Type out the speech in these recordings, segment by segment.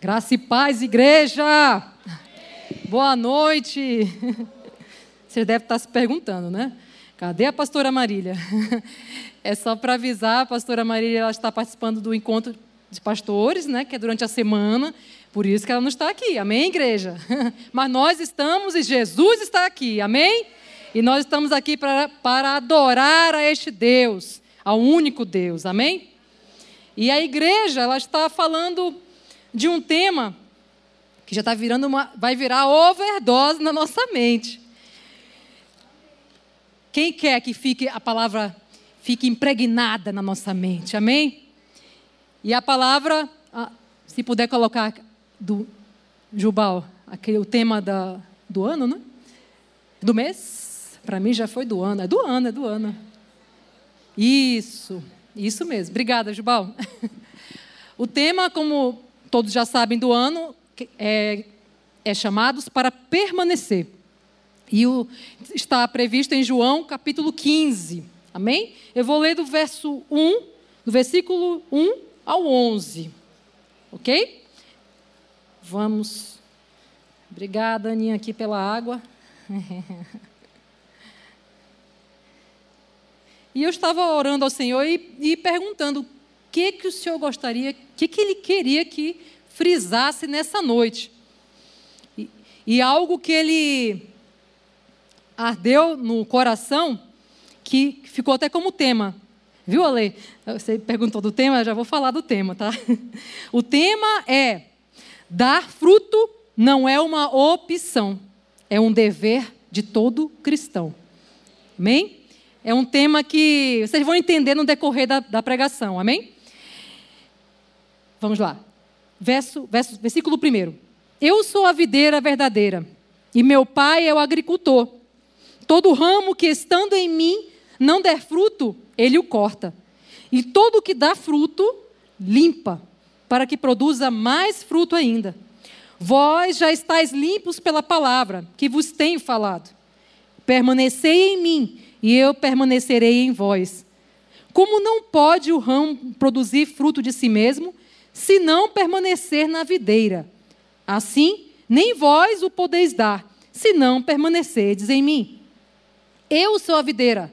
Graça e paz, igreja! Boa noite! Você deve estar se perguntando, né? Cadê a pastora Marília? É só para avisar, a pastora Marília ela está participando do encontro de pastores, né, que é durante a semana, por isso que ela não está aqui, amém, igreja? Mas nós estamos e Jesus está aqui, amém? E nós estamos aqui para, para adorar a este Deus, ao único Deus, amém? E a igreja, ela está falando de um tema que já está virando uma, vai virar overdose na nossa mente. Quem quer que fique a palavra fique impregnada na nossa mente, amém? E a palavra, se puder colocar do Jubal, aquele o tema da, do ano, né? Do mês? Para mim já foi do ano, é do ano, é do ano. Isso, isso mesmo. Obrigada, Jubal. O tema, como todos já sabem do ano, é, é chamados para permanecer. E o, está previsto em João capítulo 15. Amém? Eu vou ler do verso 1, do versículo 1 ao 11. Ok? Vamos. Obrigada, Aninha, aqui pela água. e eu estava orando ao Senhor e, e perguntando que, que o Senhor gostaria, o que, que Ele queria que frisasse nessa noite. E, e algo que Ele ardeu no coração, que ficou até como tema. Viu, Ale? Você perguntou do tema, já vou falar do tema, tá? O tema é Dar fruto não é uma opção, é um dever de todo cristão. Amém? É um tema que vocês vão entender no decorrer da, da pregação, amém? Vamos lá. Verso, verso, versículo 1. Eu sou a videira verdadeira, e meu pai é o agricultor. Todo ramo que estando em mim não der fruto, ele o corta. E todo que dá fruto, limpa, para que produza mais fruto ainda. Vós já estáis limpos pela palavra que vos tenho falado. Permanecei em mim, e eu permanecerei em vós. Como não pode o ramo produzir fruto de si mesmo, se não permanecer na videira? Assim, nem vós o podeis dar, se não permanecerdes em mim. Eu sou a videira,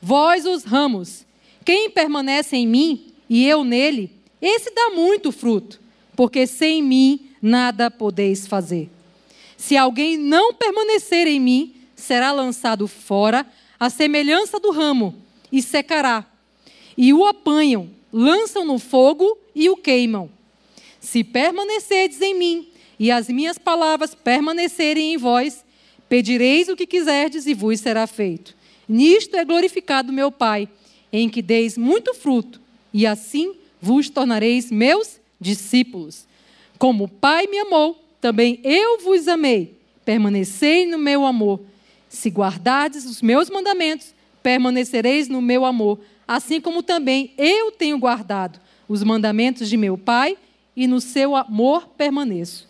vós os ramos. Quem permanece em mim e eu nele, esse dá muito fruto, porque sem mim nada podeis fazer. Se alguém não permanecer em mim, será lançado fora, à semelhança do ramo, e secará. E o apanham, lançam no fogo e o queimam. Se permanecerdes em mim, e as minhas palavras permanecerem em vós, pedireis o que quiserdes e vos será feito. Nisto é glorificado meu Pai, em que deis muito fruto, e assim vos tornareis meus discípulos. Como o Pai me amou, também eu vos amei. Permanecei no meu amor. Se guardardes os meus mandamentos, permanecereis no meu amor, assim como também eu tenho guardado os mandamentos de meu Pai e no seu amor permaneço.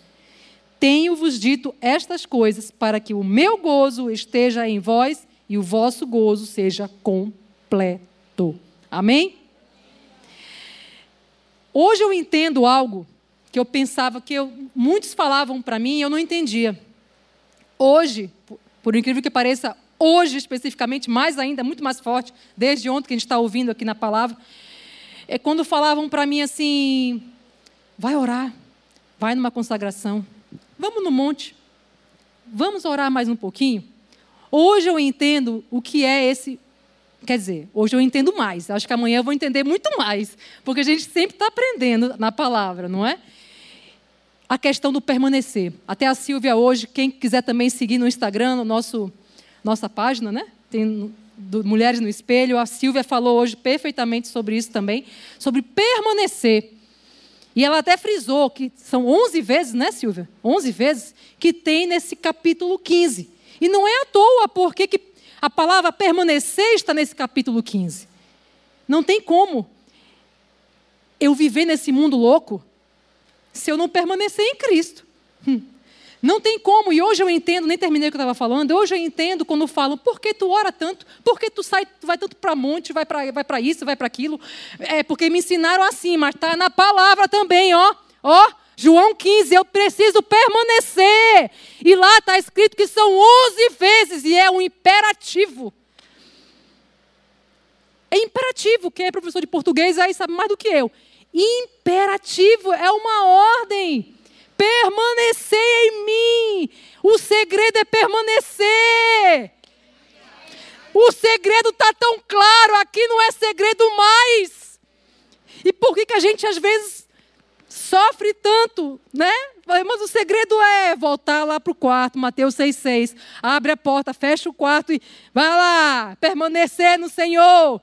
Tenho-vos dito estas coisas para que o meu gozo esteja em vós e o vosso gozo seja completo. Amém? Hoje eu entendo algo que eu pensava que eu, muitos falavam para mim e eu não entendia. Hoje, por, incrível que pareça, hoje especificamente, mais ainda, muito mais forte, desde ontem que a gente está ouvindo aqui na palavra, é quando falavam para mim assim: vai orar, vai numa consagração, vamos no monte, vamos orar mais um pouquinho. Hoje eu entendo o que é esse. Quer dizer, hoje eu entendo mais. Acho que amanhã eu vou entender muito mais. Porque a gente sempre está aprendendo na palavra, não é? A questão do permanecer. Até a Silvia hoje, quem quiser também seguir no Instagram, no nosso, nossa página, né? Tem do Mulheres no Espelho. A Silvia falou hoje perfeitamente sobre isso também, sobre permanecer. E ela até frisou que são 11 vezes, né, Silvia? 11 vezes que tem nesse capítulo 15. E não é à toa porque que a palavra permanecer está nesse capítulo 15. Não tem como eu viver nesse mundo louco se eu não permanecer em Cristo. Hum. Não tem como, e hoje eu entendo, nem terminei o que eu estava falando, hoje eu entendo quando falam, por que tu ora tanto? Por que tu sai, tu vai tanto para monte, vai para vai isso, vai para aquilo? É porque me ensinaram assim, mas está na palavra também, ó. Ó, João 15, eu preciso permanecer. E lá está escrito que são 11 vezes e é um imperativo. É imperativo. Quem é professor de português aí sabe mais do que eu. Imperativo é uma ordem. Permanecer em mim. O segredo é permanecer. O segredo está tão claro, aqui não é segredo mais. E por que, que a gente às vezes sofre tanto, né? Mas o segredo é voltar lá para o quarto, Mateus 6,6. Abre a porta, fecha o quarto e vai lá, permanecer no Senhor.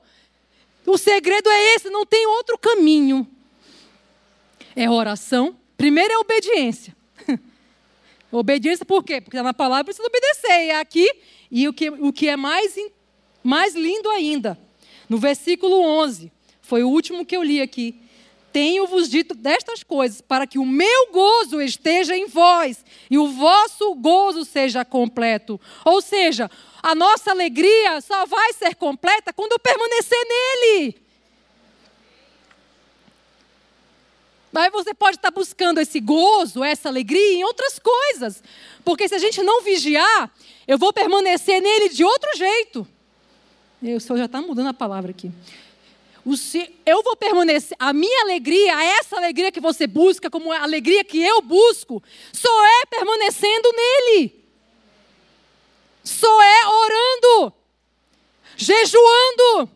O segredo é esse, não tem outro caminho. É oração. Primeiro é obediência. obediência por quê? Porque está na palavra precisa obedecer. E é aqui, e o que, o que é mais mais lindo ainda, no versículo 11, foi o último que eu li aqui. Tenho-vos dito destas coisas para que o meu gozo esteja em vós e o vosso gozo seja completo. Ou seja, a nossa alegria só vai ser completa quando eu permanecer nele. Aí você pode estar buscando esse gozo, essa alegria em outras coisas. Porque se a gente não vigiar, eu vou permanecer nele de outro jeito. O Senhor já está mudando a palavra aqui. eu vou permanecer, a minha alegria, essa alegria que você busca, como a alegria que eu busco, só é permanecendo nele. Só é orando, jejuando,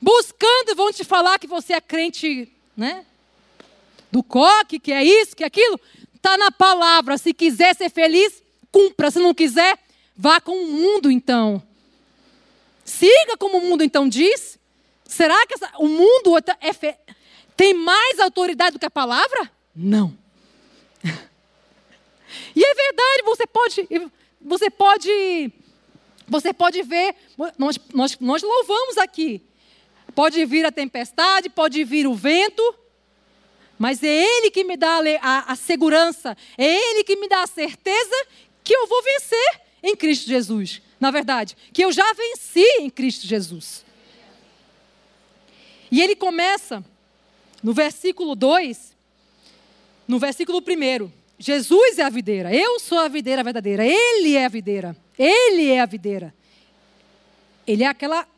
buscando. Vão te falar que você é crente, né? Do coque, que é isso, que é aquilo. Está na palavra. Se quiser ser feliz, cumpra. Se não quiser, vá com o mundo então. Siga como o mundo então diz. Será que essa, o mundo é fe... tem mais autoridade do que a palavra? Não. E é verdade, você pode, você pode, você pode ver, nós, nós, nós louvamos aqui. Pode vir a tempestade, pode vir o vento, mas é Ele que me dá a, a, segurança, é Ele que me dá a certeza que eu vou vencer em Cristo Jesus na verdade, que eu já venci em Cristo Jesus. E ele começa no versículo 2, no versículo 1. Jesus é a videira, eu sou a videira verdadeira, ele é a videira, ele é a videira. Ele é aquela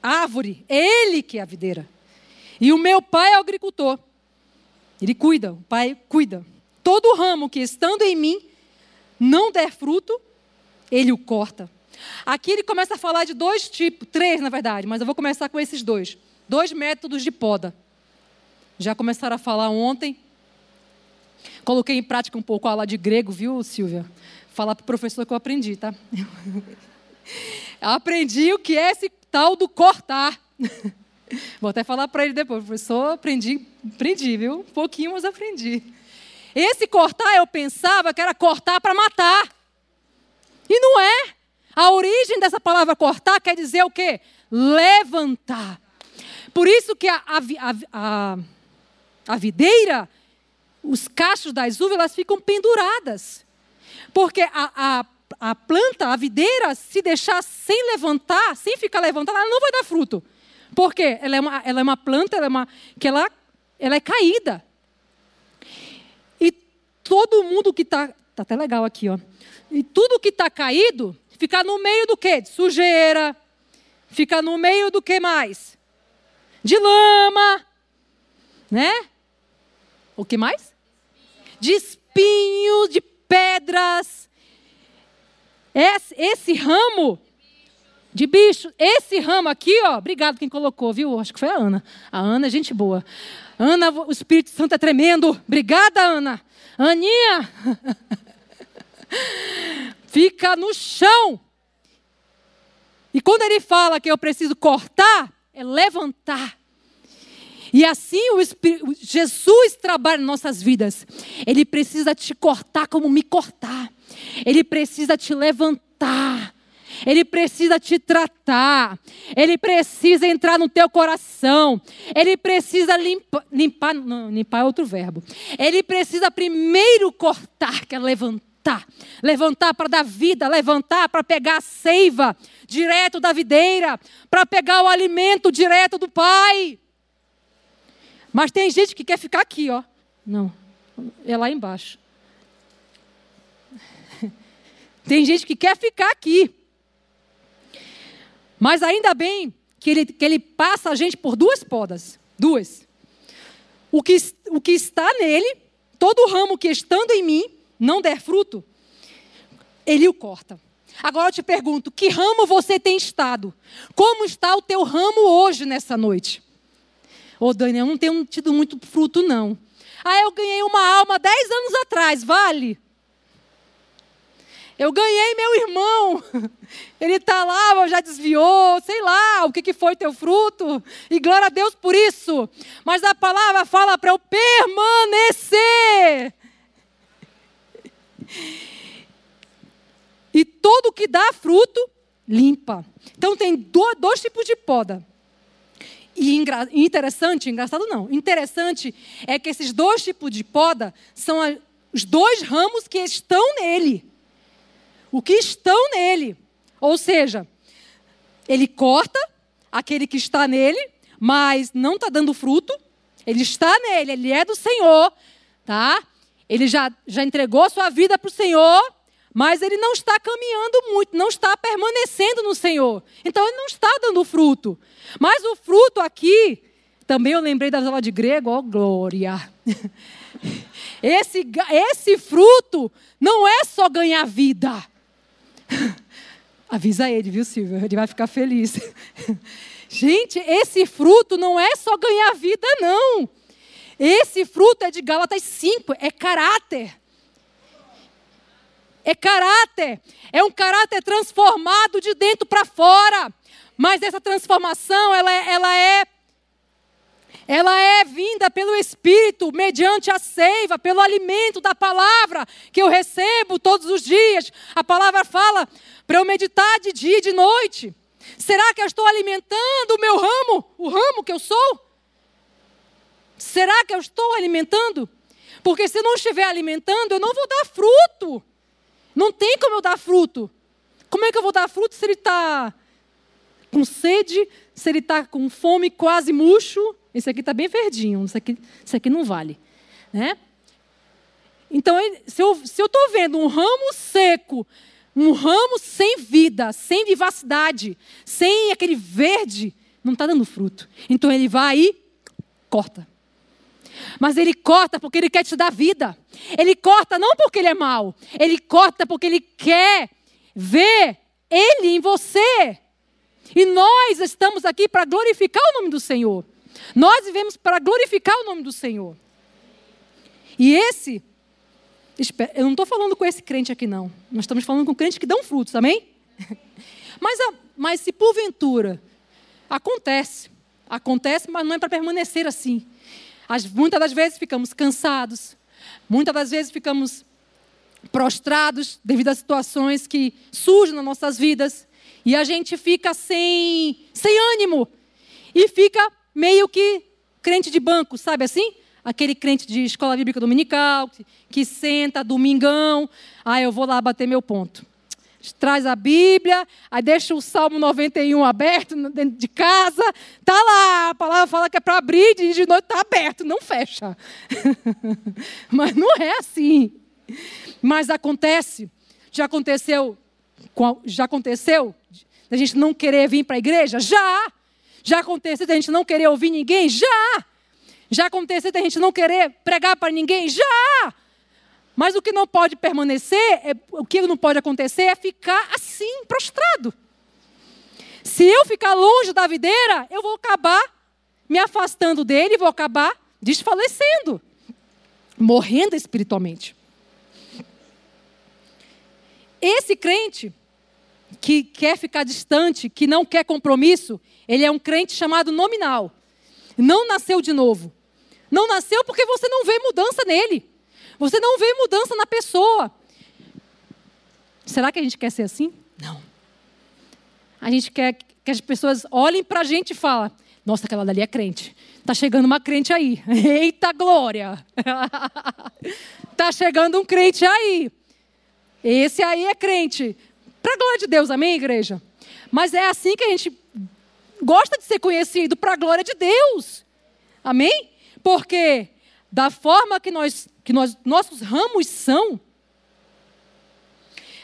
árvore, ele que é a videira. E o meu pai é o agricultor. Ele cuida, o pai cuida. Todo ramo que estando em mim não der fruto, ele o corta. Aqui ele começa a falar de dois tipos, três na verdade, mas eu vou começar com esses dois. Dois métodos de poda. Já começaram a falar ontem. Coloquei em prática um pouco a aula de grego, viu, Silvia? Falar para o professor que eu aprendi, tá? aprendi o que é esse tal do cortar. Vou até falar para ele depois, professor, aprendi, aprendi, viu? Um pouquinho, mas aprendi. Esse cortar eu pensava que era cortar para matar. E não é. A origem dessa palavra cortar quer dizer o quê? Levantar. Por isso que a, a, a, a videira, os cachos das uvas, elas ficam penduradas. Porque a, a, a planta, a videira, se deixar sem levantar, sem ficar levantada, ela não vai dar fruto. Por quê? Ela é uma, ela é uma planta ela é uma, que ela, ela é caída. E todo mundo que está. Está até legal aqui, ó. E tudo que está caído Ficar no meio do quê? De sujeira. Ficar no meio do que mais? De lama. Né? O que mais? De espinhos, de pedras. Esse, esse ramo de bicho, esse ramo aqui, ó, obrigado quem colocou, viu? Acho que foi a Ana. A Ana é gente boa. Ana, o Espírito Santo é tremendo. Obrigada, Ana. Aninha. fica no chão. E quando ele fala que eu preciso cortar, é levantar. E assim o Espírito, Jesus trabalha em nossas vidas. Ele precisa te cortar como me cortar. Ele precisa te levantar. Ele precisa te tratar. Ele precisa entrar no teu coração. Ele precisa limpa, limpar. Não, limpar é outro verbo. Ele precisa primeiro cortar, que é levantar levantar. Para dar vida, levantar para pegar a seiva direto da videira, para pegar o alimento direto do Pai. Mas tem gente que quer ficar aqui, ó. Não. É lá embaixo. Tem gente que quer ficar aqui. Mas ainda bem que ele, que ele passa a gente por duas podas. Duas. O que, o que está nele, todo ramo que estando em mim não der fruto, ele o corta. Agora eu te pergunto: que ramo você tem estado? Como está o teu ramo hoje, nessa noite? Ô, Daniel, eu não tenho tido muito fruto, não. Ah, eu ganhei uma alma dez anos atrás, vale? Eu ganhei meu irmão. Ele está lá, já desviou, sei lá, o que, que foi teu fruto. E glória a Deus por isso. Mas a palavra fala para eu permanecer. E todo que dá fruto, limpa. Então tem dois tipos de poda. E interessante, engraçado não, interessante é que esses dois tipos de poda são os dois ramos que estão nele. O que estão nele. Ou seja, ele corta aquele que está nele, mas não está dando fruto. Ele está nele, ele é do Senhor, tá? Ele já, já entregou sua vida para o Senhor, mas ele não está caminhando muito, não está permanecendo no Senhor. Então ele não está dando fruto. Mas o fruto aqui, também eu lembrei da aula de grego, ó, glória. Esse, esse fruto não é só ganhar vida. Avisa ele, viu, Silvio? Ele vai ficar feliz. Gente, esse fruto não é só ganhar vida, não. Esse fruto é de Gálatas 5, é caráter. É caráter. É um caráter transformado de dentro para fora. Mas essa transformação, ela é, ela é ela é vinda pelo Espírito, mediante a seiva, pelo alimento da palavra que eu recebo todos os dias. A palavra fala para eu meditar de dia e de noite. Será que eu estou alimentando o meu ramo, o ramo que eu sou? Será que eu estou alimentando? Porque se não estiver alimentando, eu não vou dar fruto. Não tem como eu dar fruto. Como é que eu vou dar fruto se ele está com sede, se ele está com fome, quase murcho? Esse aqui está bem verdinho, isso aqui, aqui não vale. Né? Então, se eu estou vendo um ramo seco, um ramo sem vida, sem vivacidade, sem aquele verde, não está dando fruto. Então ele vai e corta. Mas ele corta porque ele quer te dar vida. Ele corta não porque ele é mau. Ele corta porque ele quer ver ele em você. E nós estamos aqui para glorificar o nome do Senhor. Nós vivemos para glorificar o nome do Senhor. E esse, eu não estou falando com esse crente aqui, não. Nós estamos falando com crentes que dão frutos, amém? Mas, mas se porventura acontece, acontece, mas não é para permanecer assim. As, muitas das vezes ficamos cansados, muitas das vezes ficamos prostrados devido a situações que surgem nas nossas vidas e a gente fica sem, sem ânimo e fica meio que crente de banco, sabe assim? Aquele crente de escola bíblica dominical que, senta domingão, ah, eu vou lá bater meu ponto traz a Bíblia, aí deixa o Salmo 91 aberto dentro de casa, tá lá, a palavra fala que é para abrir e de noite está aberto, não fecha. Mas não é assim. Mas acontece, já aconteceu, já aconteceu da gente não querer vir para a igreja? Já. Já aconteceu da gente não querer ouvir ninguém? Já. Já aconteceu da gente não querer pregar para ninguém? Já. Mas o que não pode permanecer, é, o que não pode acontecer é ficar assim, prostrado. Se eu ficar longe da videira, eu vou acabar me afastando dele, vou acabar desfalecendo, morrendo espiritualmente. Esse crente que quer ficar distante, que não quer compromisso, ele é um crente chamado nominal. Não nasceu de novo. Não nasceu porque você não vê mudança nele. Você não vê mudança na pessoa. Será que a gente quer ser assim? Não. A gente quer que as pessoas olhem para a gente e falem: Nossa, aquela dali é crente. Está chegando uma crente aí. Eita glória! Está chegando um crente aí. Esse aí é crente. Para glória de Deus, amém, igreja? Mas é assim que a gente gosta de ser conhecido, para a glória de Deus. Amém? Porque da forma que, nós, que nós, nossos ramos são,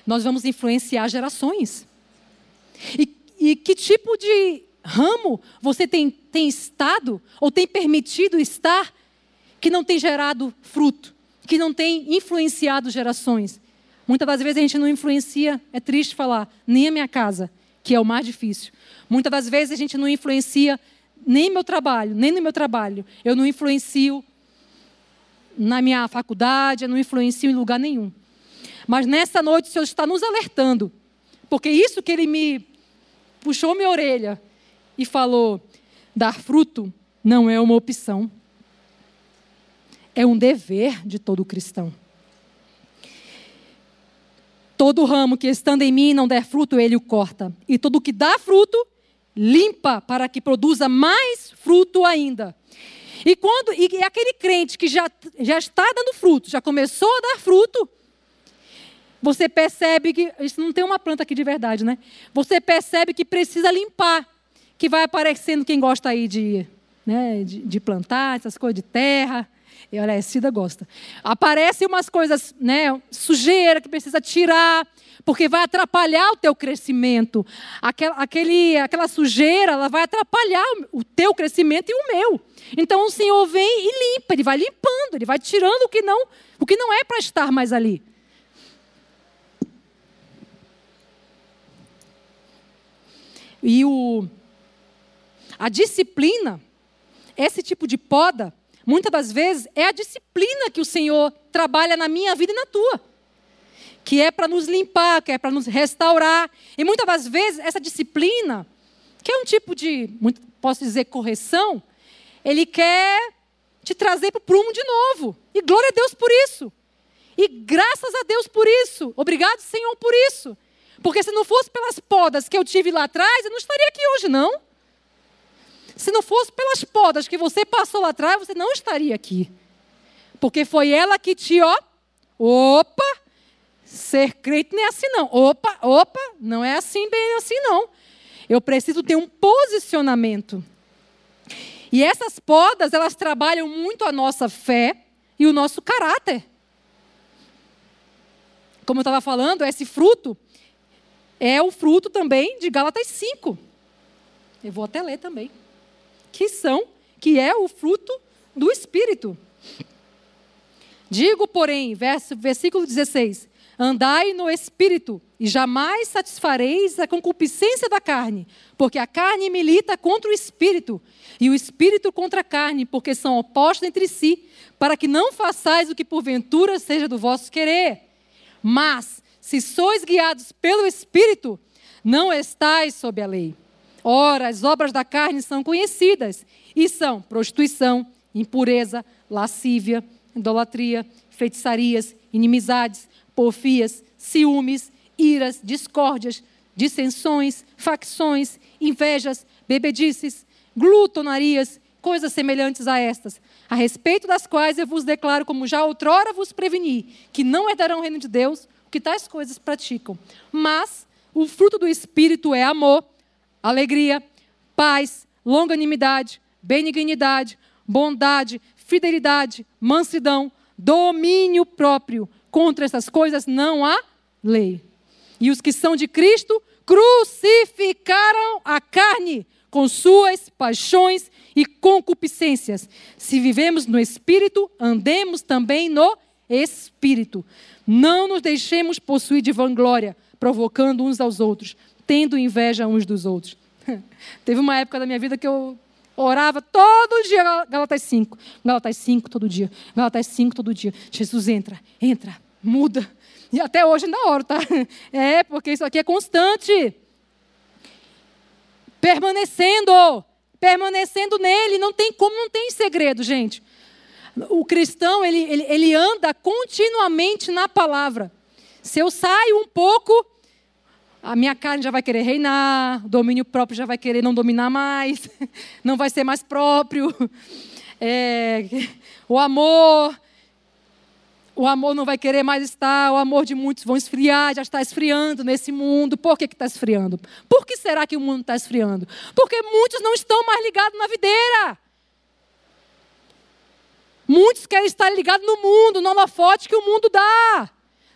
nós vamos influenciar gerações. E, e que tipo de ramo você tem, tem estado ou tem permitido estar que não tem gerado fruto, que não tem influenciado gerações? Muitas das vezes a gente não influencia, é triste falar, nem a minha casa, que é o mais difícil. Muitas das vezes a gente não influencia nem meu trabalho, nem no meu trabalho. Eu não influencio na minha faculdade, eu não influencio em lugar nenhum. Mas nessa noite o Senhor está nos alertando, porque isso que Ele me puxou minha orelha e falou: dar fruto não é uma opção, é um dever de todo cristão. Todo ramo que estando em mim não der fruto, ele o corta. E todo que dá fruto, limpa para que produza mais fruto ainda. E quando e aquele crente que já, já está dando fruto, já começou a dar fruto, você percebe que isso não tem uma planta aqui de verdade, né? Você percebe que precisa limpar, que vai aparecendo quem gosta aí de, né, de, de plantar essas coisas de terra. E olha, a Cida gosta. Aparecem umas coisas, né, sujeira que precisa tirar, porque vai atrapalhar o teu crescimento. Aquela, aquele, aquela sujeira, ela vai atrapalhar o teu crescimento e o meu. Então o Senhor vem e limpa, ele vai limpando, ele vai tirando o que não, o que não é para estar mais ali. E o, a disciplina, esse tipo de poda, Muitas das vezes é a disciplina que o Senhor trabalha na minha vida e na tua. Que é para nos limpar, que é para nos restaurar. E muitas das vezes essa disciplina, que é um tipo de, posso dizer, correção, ele quer te trazer para o prumo de novo. E glória a Deus por isso. E graças a Deus por isso. Obrigado, Senhor, por isso. Porque se não fosse pelas podas que eu tive lá atrás, eu não estaria aqui hoje, não. Se não fosse pelas podas que você passou lá atrás, você não estaria aqui. Porque foi ela que te, ó, opa, ser crente não é assim não. Opa, opa, não é assim bem assim não. Eu preciso ter um posicionamento. E essas podas, elas trabalham muito a nossa fé e o nosso caráter. Como eu estava falando, esse fruto é o fruto também de Gálatas 5. Eu vou até ler também que são, que é o fruto do Espírito. Digo, porém, verso, versículo 16: Andai no Espírito, e jamais satisfareis a concupiscência da carne, porque a carne milita contra o Espírito, e o Espírito contra a carne, porque são opostos entre si, para que não façais o que porventura seja do vosso querer. Mas, se sois guiados pelo Espírito, não estais sob a lei. Ora, as obras da carne são conhecidas e são prostituição, impureza, lascívia, idolatria, feitiçarias, inimizades, porfias, ciúmes, iras, discórdias, dissensões, facções, invejas, bebedices, glutonarias, coisas semelhantes a estas, a respeito das quais eu vos declaro, como já outrora vos preveni, que não herdarão o reino de Deus, o que tais coisas praticam. Mas o fruto do Espírito é amor, alegria, paz, longanimidade, benignidade, bondade, fidelidade, mansidão, domínio próprio. Contra essas coisas não há lei. E os que são de Cristo crucificaram a carne com suas paixões e concupiscências. Se vivemos no Espírito, andemos também no Espírito. Não nos deixemos possuir de vanglória, provocando uns aos outros, tendo inveja uns dos outros. Teve uma época da minha vida que eu orava todo dia Galatas 5. Galatas 5 todo dia. Galatas 5 todo dia. Jesus entra, entra, muda. E até hoje ainda oro, tá? É, porque isso aqui é constante. Permanecendo, permanecendo nele, não tem como, não tem segredo, gente. O cristão, ele, ele, ele anda continuamente na palavra. Se eu saio um pouco, a minha carne já vai querer reinar, o domínio próprio já vai querer não dominar mais, não vai ser mais próprio. É, o amor, o amor não vai querer mais estar, o amor de muitos vão esfriar, já está esfriando nesse mundo. Por que está esfriando? Por que será que o mundo está esfriando? Porque muitos não estão mais ligados na videira. Muitos querem estar ligados no mundo, no holofote que o mundo dá.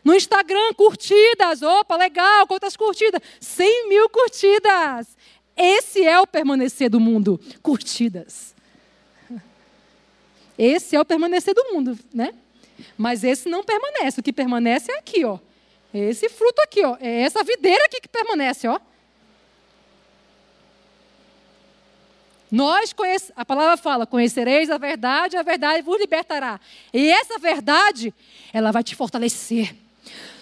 No Instagram, curtidas. Opa, legal, quantas curtidas? 100 mil curtidas. Esse é o permanecer do mundo. Curtidas. Esse é o permanecer do mundo, né? Mas esse não permanece. O que permanece é aqui, ó. Esse fruto aqui, ó. É essa videira aqui que permanece, ó. Nós conhece, a palavra fala: conhecereis a verdade, a verdade vos libertará. E essa verdade, ela vai te fortalecer.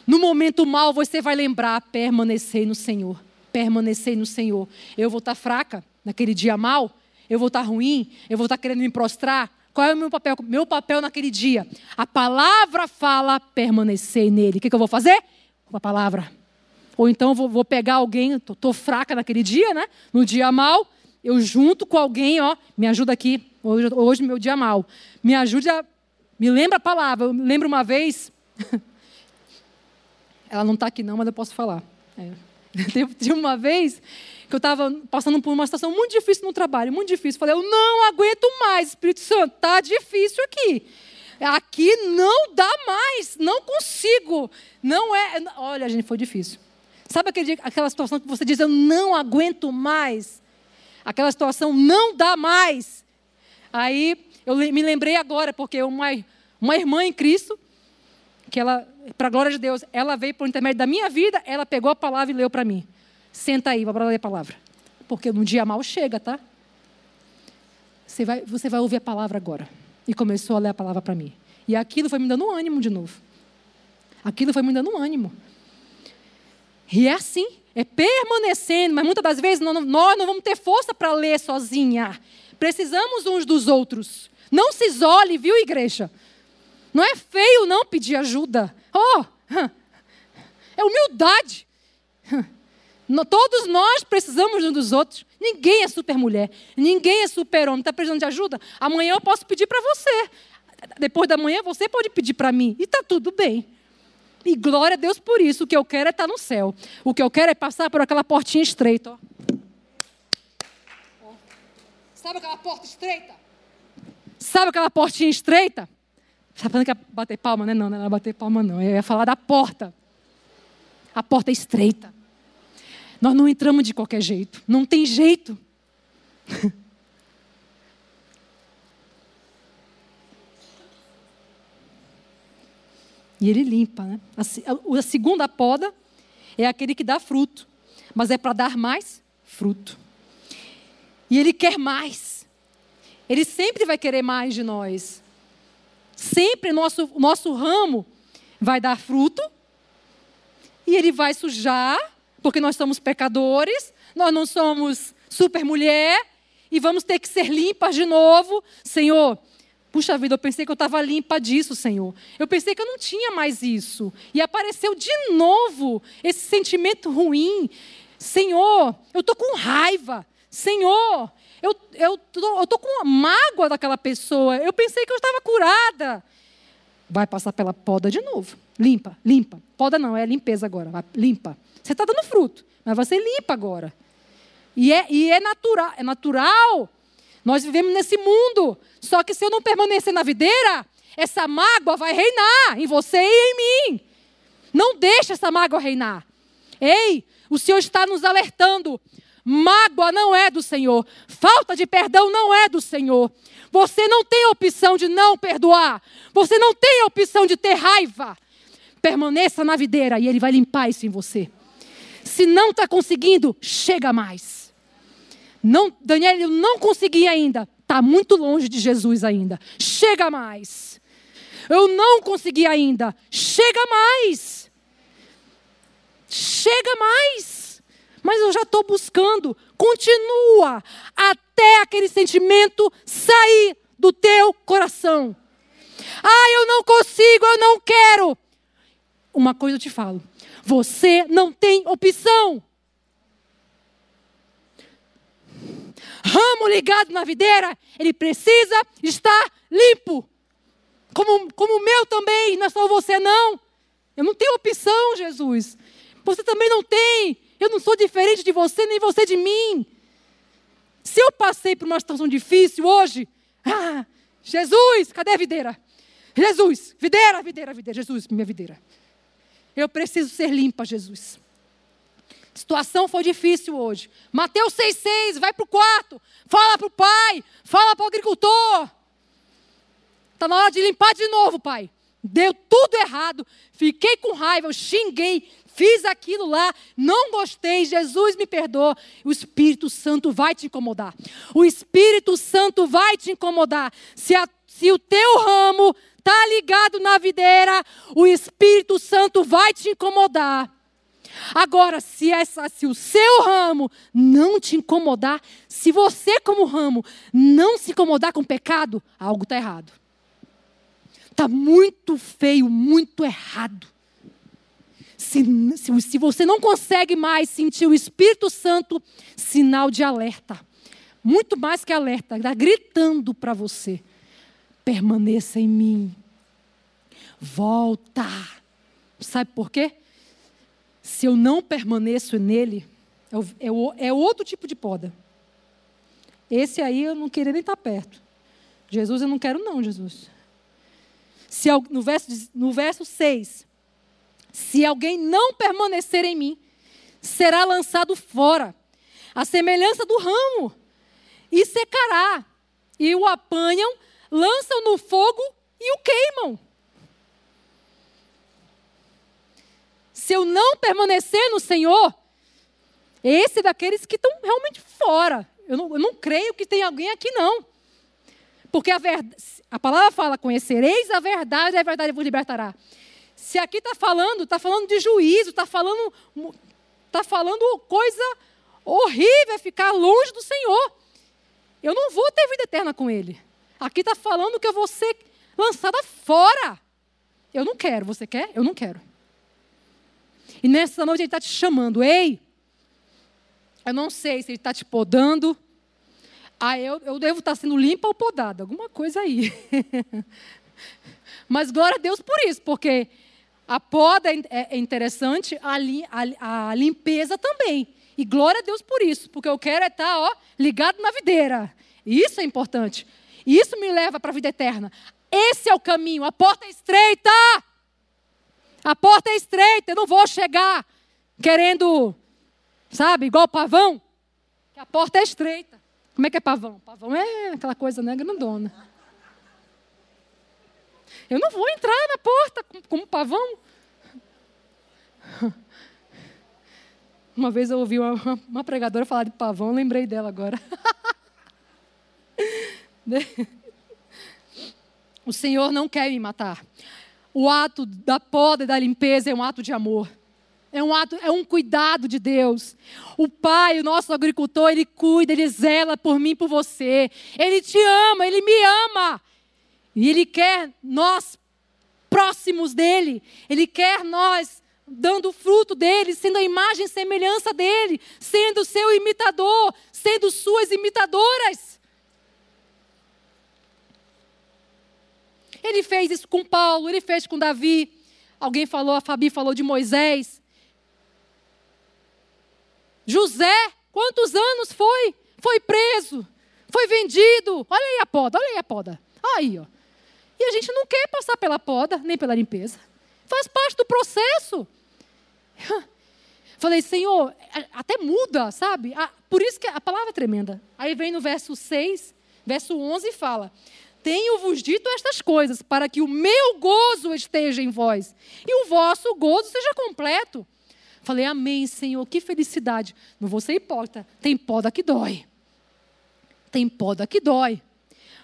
No momento mal, você vai lembrar: permanecer no Senhor. Permanecer no Senhor. Eu vou estar fraca naquele dia mal, eu vou estar ruim, eu vou estar querendo me prostrar. Qual é o meu papel? Meu papel naquele dia. A palavra fala permanecer nele. O que, eu vou fazer? Com a palavra. Ou então vou, vou pegar alguém, estou fraca naquele dia, né? No dia mal, eu junto com alguém, ó, me ajuda aqui, hoje, hoje meu dia mal. Me ajuda, me lembra a palavra. Eu lembro uma vez, ela não está aqui não, mas eu posso falar. É. Teve uma vez que eu estava passando por uma situação muito difícil no trabalho, muito difícil. Falei, eu não aguento mais, Espírito Santo, está difícil aqui. Aqui não dá mais, não consigo. Não é. Olha, gente, foi difícil. Sabe aquele, aquela situação que você diz, eu não aguento mais? aquela situação não dá mais. Aí eu me lembrei agora, porque uma, uma irmã em Cristo, que ela, para a glória de Deus, ela veio por intermédio da minha vida, ela pegou a palavra e leu para mim. Senta aí, para ler a palavra. Porque no dia mal chega, tá? Você vai, você vai ouvir a palavra agora. E começou a ler a palavra para mim. E aquilo foi me dando um ânimo de novo. Aquilo foi me dando um ânimo. E é assim é permanecendo, mas muitas das vezes nós não vamos ter força para ler sozinha. Precisamos uns dos outros. Não se isole, viu, igreja? Não é feio não pedir ajuda. Oh, é humildade. Todos nós precisamos uns dos outros. Ninguém é super mulher, ninguém é super homem. Está precisando de ajuda? Amanhã eu posso pedir para você. Depois da manhã você pode pedir para mim. E está tudo bem. E glória a Deus por isso. O que eu quero é estar no céu. O que eu quero é passar por aquela portinha estreita. Ó. Sabe aquela porta estreita? Sabe aquela portinha estreita? Está falando que ia bater palma, né? Não, não era bater palma, não. Eu ia falar da porta. A porta é estreita. Nós não entramos de qualquer jeito. Não tem jeito. E ele limpa. Né? A segunda poda é aquele que dá fruto, mas é para dar mais fruto. E ele quer mais. Ele sempre vai querer mais de nós. Sempre nosso nosso ramo vai dar fruto e ele vai sujar, porque nós somos pecadores, nós não somos super mulher e vamos ter que ser limpas de novo. Senhor, Puxa vida, eu pensei que eu estava limpa disso, Senhor. Eu pensei que eu não tinha mais isso. E apareceu de novo esse sentimento ruim. Senhor, eu estou com raiva. Senhor, eu eu eu tô com mágoa daquela pessoa. Eu pensei que eu estava curada. Vai passar pela poda de novo. Limpa, limpa. Poda não, é limpeza agora. Vai, limpa. Você está dando fruto, mas ser limpa agora. E é, e é natural, é natural nós vivemos nesse mundo. Só que se eu não permanecer na videira, essa mágoa vai reinar em você e em mim. Não deixe essa mágoa reinar. Ei, o Senhor está nos alertando. Mágoa não é do Senhor. Falta de perdão não é do Senhor. Você não tem opção de não perdoar. Você não tem opção de ter raiva. Permaneça na videira e Ele vai limpar isso em você. Se não está conseguindo, chega mais. Não, Daniel, eu não consegui ainda. Está muito longe de Jesus ainda. Chega mais. Eu não consegui ainda. Chega mais. Chega mais. Mas eu já estou buscando. Continua até aquele sentimento sair do teu coração. Ah, eu não consigo, eu não quero. Uma coisa eu te falo: você não tem opção. ramo ligado na videira, ele precisa estar limpo. Como, como o meu também, não é só você não. Eu não tenho opção, Jesus. Você também não tem. Eu não sou diferente de você, nem você de mim. Se eu passei por uma situação difícil hoje, ah, Jesus, cadê a videira? Jesus, videira, videira, videira. Jesus, minha videira. Eu preciso ser limpa, Jesus. A situação foi difícil hoje. Mateus 6,6, vai para o quarto, fala para o pai, fala para o agricultor. Está na hora de limpar de novo, pai. Deu tudo errado, fiquei com raiva, eu xinguei, fiz aquilo lá, não gostei, Jesus me perdoa. O Espírito Santo vai te incomodar. O Espírito Santo vai te incomodar. Se, a, se o teu ramo está ligado na videira, o Espírito Santo vai te incomodar. Agora, se, essa, se o seu ramo não te incomodar, se você, como ramo, não se incomodar com pecado, algo está errado. Está muito feio, muito errado. Se, se, se você não consegue mais sentir o Espírito Santo, sinal de alerta. Muito mais que alerta, está gritando para você permaneça em mim. Volta. Sabe por quê? Se eu não permaneço nele, é, é, é outro tipo de poda. Esse aí eu não queria nem estar perto. Jesus, eu não quero, não, Jesus. Se, no, verso, no verso 6, se alguém não permanecer em mim, será lançado fora, a semelhança do ramo, e secará, e o apanham lançam no fogo e o queimam. Se eu não permanecer no Senhor, esse é daqueles que estão realmente fora. Eu não, eu não creio que tem alguém aqui, não. Porque a, verdade, a palavra fala: conhecereis a verdade, a verdade vos libertará. Se aqui está falando, está falando de juízo, está falando, tá falando coisa horrível, é ficar longe do Senhor. Eu não vou ter vida eterna com Ele. Aqui está falando que eu vou ser lançada fora. Eu não quero. Você quer? Eu não quero. E nessa noite ele está te chamando. Ei, eu não sei se ele está te podando. Ah, eu, eu devo estar sendo limpa ou podada. Alguma coisa aí. Mas glória a Deus por isso, porque a poda é, é interessante, a, a, a, limpeza também. E glória a Deus por isso, porque eu quero é estar ó, ligado na videira. Isso é importante. E isso me leva para a vida eterna. Esse é o caminho. A porta é estreita. A porta é estreita. Eu não vou chegar querendo, sabe, igual pavão. A porta é estreita. Como é que é pavão? Pavão é aquela coisa, né, grandona. Eu não vou entrar na porta como pavão. Uma vez eu ouvi uma, uma pregadora falar de pavão, lembrei dela agora. O Senhor não quer me matar. O ato da poda e da limpeza é um ato de amor. É um ato, é um cuidado de Deus. O Pai, o nosso agricultor, ele cuida, ele zela por mim, por você. Ele te ama, ele me ama. E ele quer nós próximos dele. Ele quer nós dando fruto dele, sendo a imagem e semelhança dele, sendo seu imitador, sendo suas imitadoras. Ele fez isso com Paulo, ele fez com Davi. Alguém falou, a Fabi falou de Moisés. José, quantos anos foi? Foi preso, foi vendido. Olha aí a poda, olha aí a poda. Aí, ó. E a gente não quer passar pela poda, nem pela limpeza. Faz parte do processo. Falei, Senhor, até muda, sabe? Por isso que a palavra é tremenda. Aí vem no verso 6, verso 11 e fala: tenho-vos dito estas coisas, para que o meu gozo esteja em vós e o vosso gozo seja completo. Falei, Amém, Senhor, que felicidade. Não vou ser hipócrita, tem poda que dói. Tem poda que dói.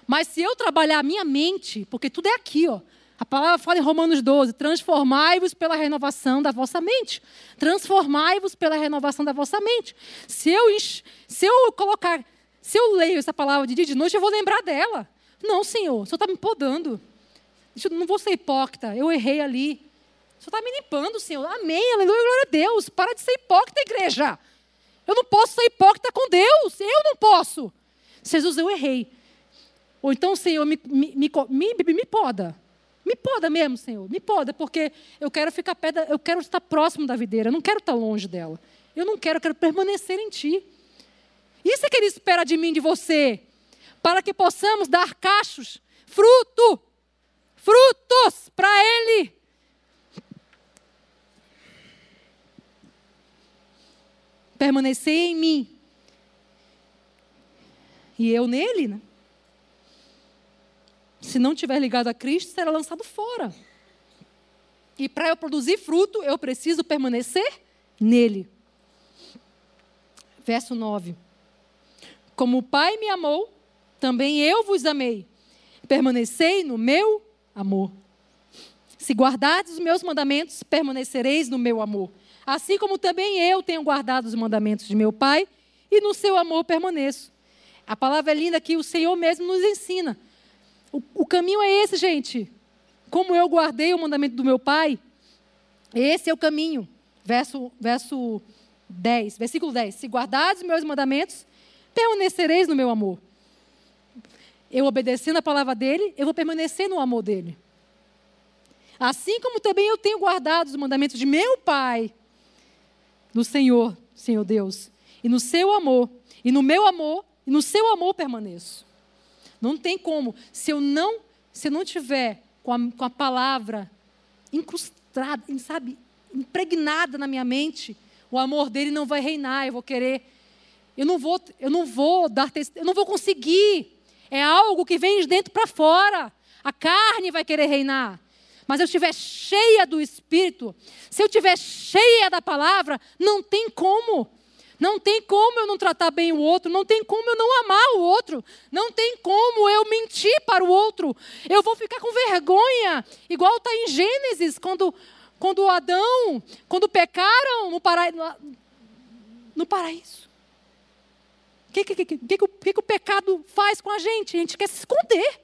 Mas se eu trabalhar a minha mente, porque tudo é aqui, ó. A palavra fala em Romanos 12: transformai-vos pela renovação da vossa mente. Transformai-vos pela renovação da vossa mente. Se eu, se eu colocar, se eu leio essa palavra de dia e de noite, eu vou lembrar dela. Não, Senhor, o Senhor está me podando. Eu não vou ser hipócrita, eu errei ali. Senhor está me limpando, Senhor. Amém, aleluia, glória a Deus. Para de ser hipócrita, igreja. Eu não posso ser hipócrita com Deus. Eu não posso. Jesus, eu errei. Ou então, Senhor, me, me, me, me poda. Me poda mesmo, Senhor. Me poda, porque eu quero ficar perto, eu quero estar próximo da videira. Eu não quero estar longe dela. Eu não quero, eu quero permanecer em Ti. Isso é que Ele espera de mim, de você para que possamos dar cachos, fruto. Frutos para Ele. Permanecer em mim. E eu nele, né? Se não tiver ligado a Cristo, será lançado fora. E para eu produzir fruto, eu preciso permanecer nele. Verso 9. Como o Pai me amou, também eu vos amei. Permanecei no meu amor. Se guardardes os meus mandamentos, permanecereis no meu amor. Assim como também eu tenho guardado os mandamentos de meu Pai, e no seu amor permaneço. A palavra é linda que o Senhor mesmo nos ensina. O, o caminho é esse, gente. Como eu guardei o mandamento do meu Pai, esse é o caminho. Verso, verso 10, versículo 10. Se guardardes os meus mandamentos, permanecereis no meu amor. Eu obedecendo a palavra dele, eu vou permanecer no amor dele. Assim como também eu tenho guardado os mandamentos de meu Pai, no Senhor, Senhor Deus, e no seu amor, e no meu amor, e no seu amor permaneço. Não tem como, se eu não, se eu não tiver com a, com a palavra incrustada, sabe, impregnada na minha mente, o amor dele não vai reinar, eu vou querer eu não vou, eu não vou dar eu não vou conseguir. É algo que vem de dentro para fora. A carne vai querer reinar. Mas eu estiver cheia do Espírito, se eu estiver cheia da palavra, não tem como. Não tem como eu não tratar bem o outro, não tem como eu não amar o outro, não tem como eu mentir para o outro. Eu vou ficar com vergonha, igual está em Gênesis, quando, quando Adão, quando pecaram no, para, no paraíso. O que, que, que, que o pecado faz com a gente? A gente quer se esconder.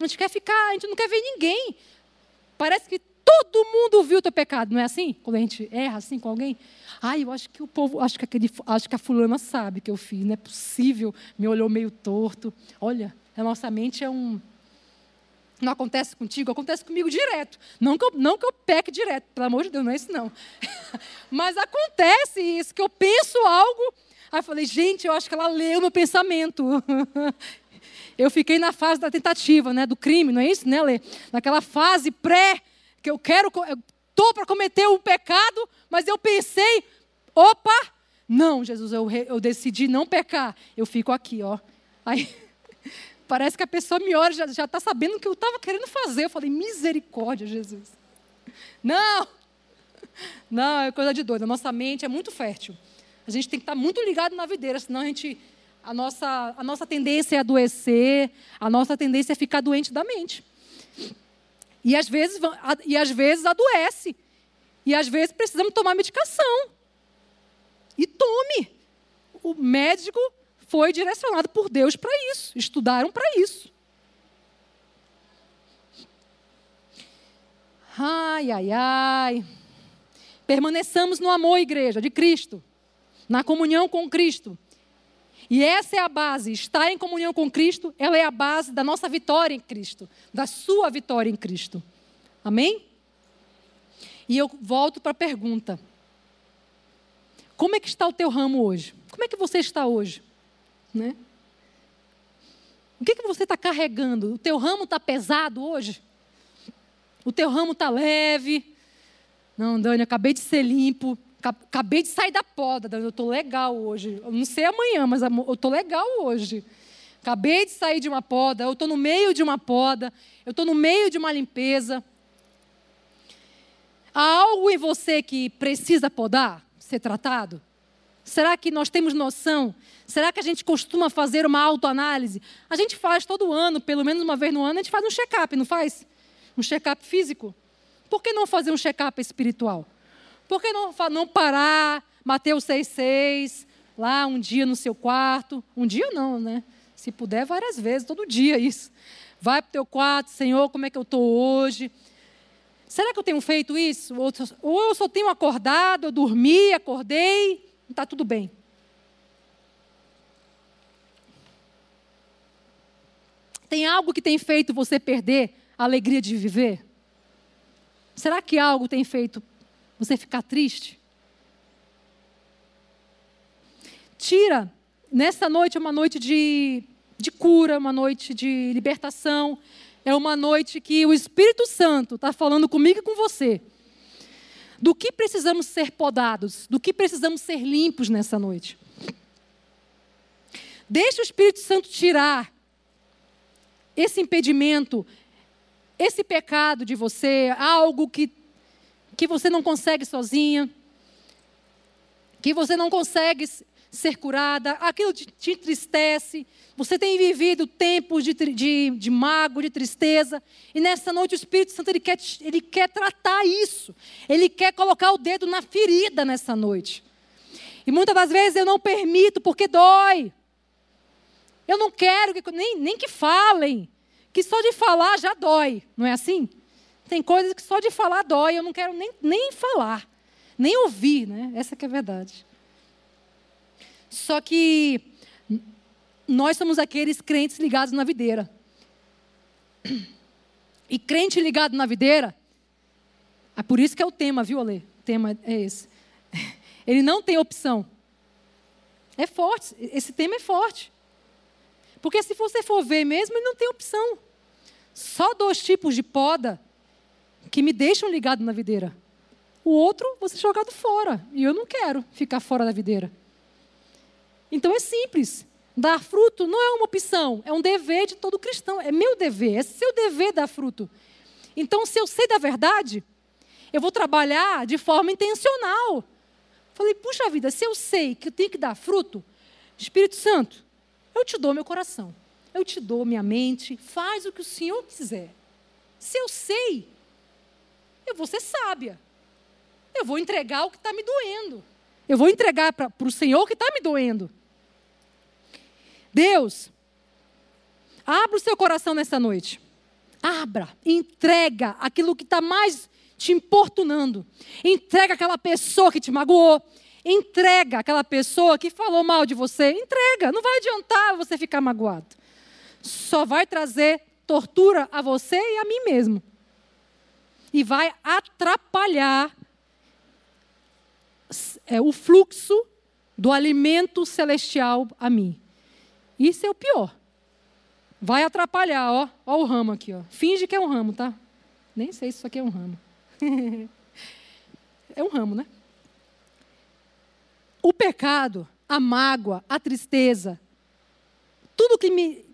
A gente quer ficar, a gente não quer ver ninguém. Parece que todo mundo viu o teu pecado, não é assim? Quando a gente erra assim com alguém. Ai, eu acho que o povo, acho que, aquele, acho que a fulana sabe que eu fiz, não é possível. Me olhou meio torto. Olha, a nossa mente é um. Não acontece contigo, acontece comigo direto. Não que eu, não que eu peque direto, pelo amor de Deus, não é isso não. Mas acontece isso, que eu penso algo Aí eu falei, gente, eu acho que ela leu meu pensamento. eu fiquei na fase da tentativa, né, do crime, não é isso, né, Lê? Naquela fase pré, que eu quero, estou para cometer o um pecado, mas eu pensei, opa, não, Jesus, eu, eu decidi não pecar. Eu fico aqui, ó. Aí, parece que a pessoa me olha, já está sabendo o que eu estava querendo fazer. Eu falei, misericórdia, Jesus. Não, não, é coisa de doido. A nossa mente é muito fértil. A gente tem que estar muito ligado na videira, senão a gente a nossa, a nossa tendência é adoecer, a nossa tendência é ficar doente da mente. E às vezes, e às vezes adoece. E às vezes precisamos tomar medicação. E tome. O médico foi direcionado por Deus para isso. Estudaram para isso. Ai, ai, ai. Permaneçamos no amor, igreja, de Cristo na comunhão com Cristo. E essa é a base. Estar em comunhão com Cristo, ela é a base da nossa vitória em Cristo, da sua vitória em Cristo. Amém? E eu volto para a pergunta: Como é que está o teu ramo hoje? Como é que você está hoje? Né? O que, que você está carregando? O teu ramo está pesado hoje? O teu ramo está leve? Não, Dani, acabei de ser limpo. Acabei de sair da poda, eu estou legal hoje. Eu não sei amanhã, mas eu estou legal hoje. Acabei de sair de uma poda, eu estou no meio de uma poda, eu estou no meio de uma limpeza. Há algo em você que precisa podar, ser tratado? Será que nós temos noção? Será que a gente costuma fazer uma autoanálise? A gente faz todo ano, pelo menos uma vez no ano, a gente faz um check-up, não faz? Um check-up físico. Por que não fazer um check-up espiritual? Por que não, não parar, Mateus 6,6, lá um dia no seu quarto? Um dia não, né? Se puder, várias vezes, todo dia isso. Vai para o teu quarto, Senhor, como é que eu estou hoje? Será que eu tenho feito isso? Ou eu só tenho acordado, eu dormi, acordei, está tudo bem. Tem algo que tem feito você perder a alegria de viver? Será que algo tem feito você ficar triste? Tira. Nessa noite é uma noite de, de cura, uma noite de libertação. é uma noite que o Espírito Santo está falando comigo e com você. Do que precisamos ser podados, do que precisamos ser limpos nessa noite. Deixe o Espírito Santo tirar esse impedimento, esse pecado de você, algo que, que você não consegue sozinha, que você não consegue ser curada, aquilo te, te entristece, você tem vivido tempos de, de, de mago, de tristeza, e nessa noite o Espírito Santo ele quer, ele quer tratar isso, ele quer colocar o dedo na ferida nessa noite. E muitas das vezes eu não permito porque dói. Eu não quero que, nem, nem que falem, que só de falar já dói, não é assim? Tem coisas que só de falar dói, eu não quero nem, nem falar, nem ouvir, né? Essa que é a verdade. Só que nós somos aqueles crentes ligados na videira. E crente ligado na videira, é por isso que é o tema, viu, Alê? O tema é esse. Ele não tem opção. É forte, esse tema é forte. Porque se você for ver mesmo, ele não tem opção. Só dois tipos de poda que me deixam ligado na videira. O outro, você é jogado fora. E eu não quero ficar fora da videira. Então é simples. Dar fruto não é uma opção, é um dever de todo cristão. É meu dever, é seu dever dar fruto. Então, se eu sei da verdade, eu vou trabalhar de forma intencional. Falei, puxa vida, se eu sei que eu tenho que dar fruto, Espírito Santo, eu te dou meu coração, eu te dou minha mente, faz o que o Senhor quiser. Se eu sei, eu vou ser sábia. Eu vou entregar o que está me doendo. Eu vou entregar para o Senhor o que está me doendo. Deus, abra o seu coração nessa noite. Abra, entrega aquilo que está mais te importunando. Entrega aquela pessoa que te magoou. Entrega aquela pessoa que falou mal de você. Entrega, não vai adiantar você ficar magoado. Só vai trazer tortura a você e a mim mesmo. E vai atrapalhar é, o fluxo do alimento celestial a mim. Isso é o pior. Vai atrapalhar, ó. Ó o ramo aqui, ó. Finge que é um ramo, tá? Nem sei se isso aqui é um ramo. é um ramo, né? O pecado, a mágoa, a tristeza, tudo que me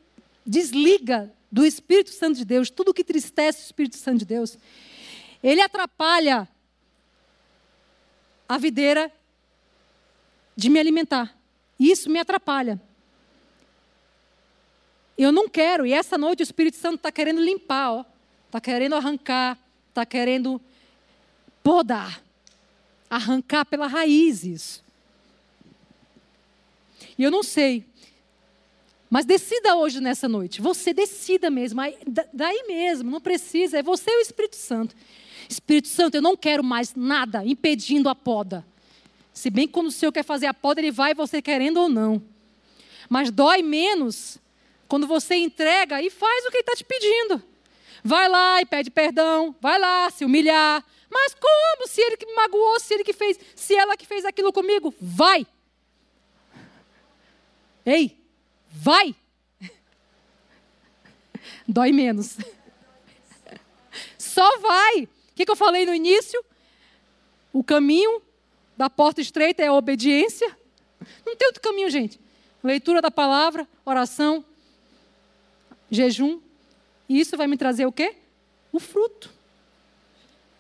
desliga do Espírito Santo de Deus, tudo que tristece o Espírito Santo de Deus, ele atrapalha a videira de me alimentar. Isso me atrapalha. Eu não quero, e essa noite o Espírito Santo está querendo limpar, está querendo arrancar, está querendo podar, arrancar pela raiz isso. E eu não sei, mas decida hoje nessa noite, você decida mesmo, daí mesmo, não precisa, é você e o Espírito Santo. Espírito Santo, eu não quero mais nada impedindo a poda. Se bem que quando o Senhor quer fazer a poda, Ele vai, você querendo ou não. Mas dói menos quando você entrega e faz o que ele está te pedindo. Vai lá e pede perdão, vai lá se humilhar. Mas como? Se ele que me magoou, se ele que fez, se ela que fez aquilo comigo, vai. Ei, vai. Dói menos. Só vai. O que, que eu falei no início? O caminho da porta estreita é a obediência. Não tem outro caminho, gente. Leitura da palavra, oração, jejum, e isso vai me trazer o quê? O fruto.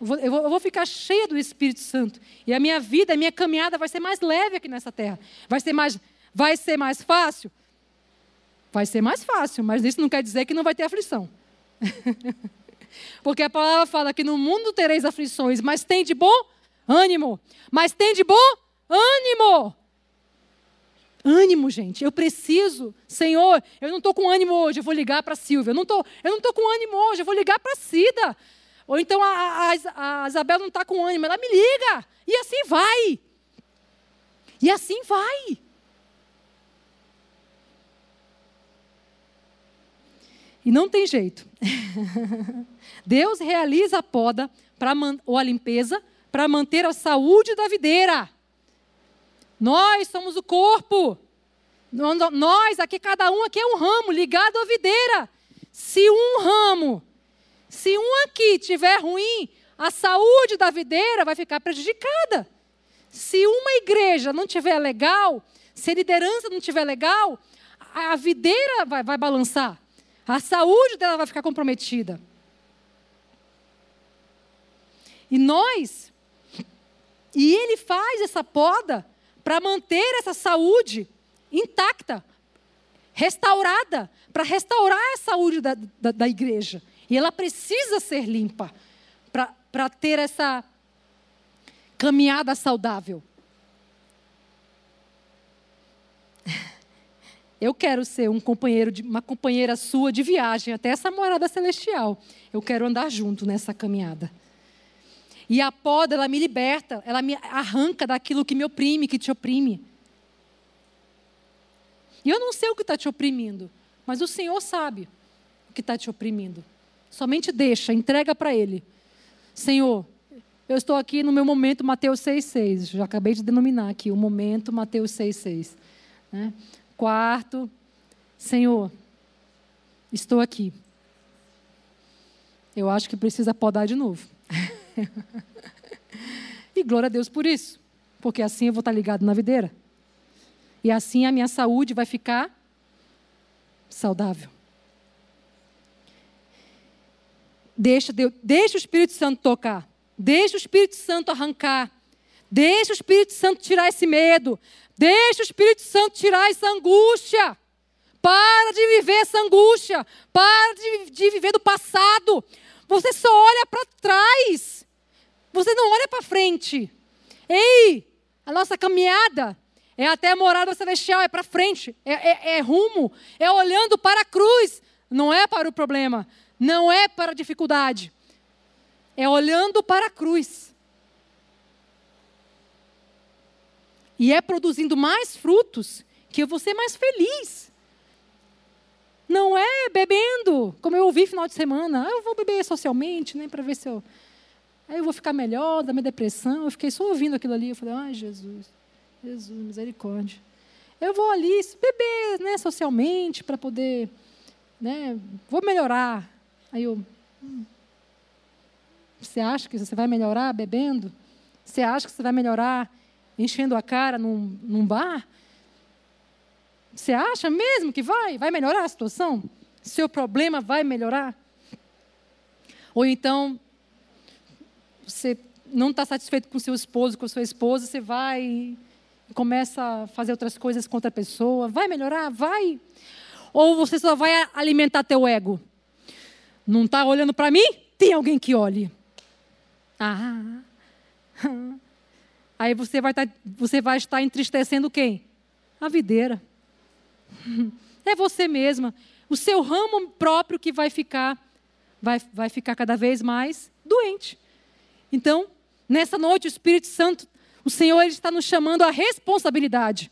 Eu vou, eu vou, ficar cheia do Espírito Santo. E a minha vida, a minha caminhada vai ser mais leve aqui nessa terra. Vai ser mais, vai ser mais fácil? Vai ser mais fácil, mas isso não quer dizer que não vai ter aflição. Porque a palavra fala que no mundo tereis aflições, mas tem de bom ânimo. Mas tem de bom ânimo. Ânimo, gente. Eu preciso. Senhor, eu não estou com ânimo hoje, eu vou ligar para a Silvia. Eu não estou com ânimo hoje, eu vou ligar para a Cida. Ou então a, a, a Isabel não está com ânimo, ela me liga. E assim vai. E assim vai. E não tem jeito. Deus realiza a poda para ou a limpeza para manter a saúde da videira. Nós somos o corpo. Nós aqui, cada um aqui é um ramo ligado à videira. Se um ramo, se um aqui tiver ruim, a saúde da videira vai ficar prejudicada. Se uma igreja não tiver legal, se a liderança não tiver legal, a videira vai, vai balançar. A saúde dela vai ficar comprometida. E nós, e ele faz essa poda para manter essa saúde intacta, restaurada, para restaurar a saúde da, da, da, igreja. E ela precisa ser limpa para ter essa caminhada saudável. Eu quero ser um companheiro, de, uma companheira sua de viagem até essa morada celestial. Eu quero andar junto nessa caminhada. E a poda, ela me liberta, ela me arranca daquilo que me oprime, que te oprime. E eu não sei o que está te oprimindo, mas o Senhor sabe o que está te oprimindo. Somente deixa, entrega para Ele. Senhor, eu estou aqui no meu momento Mateus 6,6. Já acabei de denominar aqui o momento Mateus 6,6. Né? Quarto, Senhor, estou aqui. Eu acho que precisa podar de novo. e glória a Deus por isso, porque assim eu vou estar ligado na videira. E assim a minha saúde vai ficar saudável. Deixa, Deus, deixa o Espírito Santo tocar. Deixa o Espírito Santo arrancar. Deixa o Espírito Santo tirar esse medo. Deixa o Espírito Santo tirar essa angústia. Para de viver essa angústia. Para de, de viver do passado. Você só olha para trás. Você não olha para frente. Ei, a nossa caminhada é até a morada celestial, é para frente, é, é, é rumo, é olhando para a cruz, não é para o problema, não é para a dificuldade, é olhando para a cruz. E é produzindo mais frutos que eu vou ser mais feliz. Não é bebendo, como eu ouvi final de semana. Ah, eu vou beber socialmente, né, para ver se eu. Aí eu vou ficar melhor da minha depressão. Eu fiquei só ouvindo aquilo ali. Eu falei, ai, Jesus, Jesus, misericórdia. Eu vou ali beber né, socialmente para poder. Né, vou melhorar. Aí eu. Hum, você acha que você vai melhorar bebendo? Você acha que você vai melhorar enchendo a cara num, num bar? Você acha mesmo que vai? Vai melhorar a situação? Seu problema vai melhorar? Ou então, você não está satisfeito com seu esposo, com sua esposa, você vai e começa a fazer outras coisas contra a pessoa. Vai melhorar? Vai. Ou você só vai alimentar teu ego? Não está olhando para mim? Tem alguém que olhe. Ah. Aí você vai, estar, tá, você vai estar entristecendo quem? A videira. É você mesma. O seu ramo próprio que vai ficar, vai, vai ficar cada vez mais doente. Então, nessa noite, o Espírito Santo, o Senhor ele está nos chamando à responsabilidade.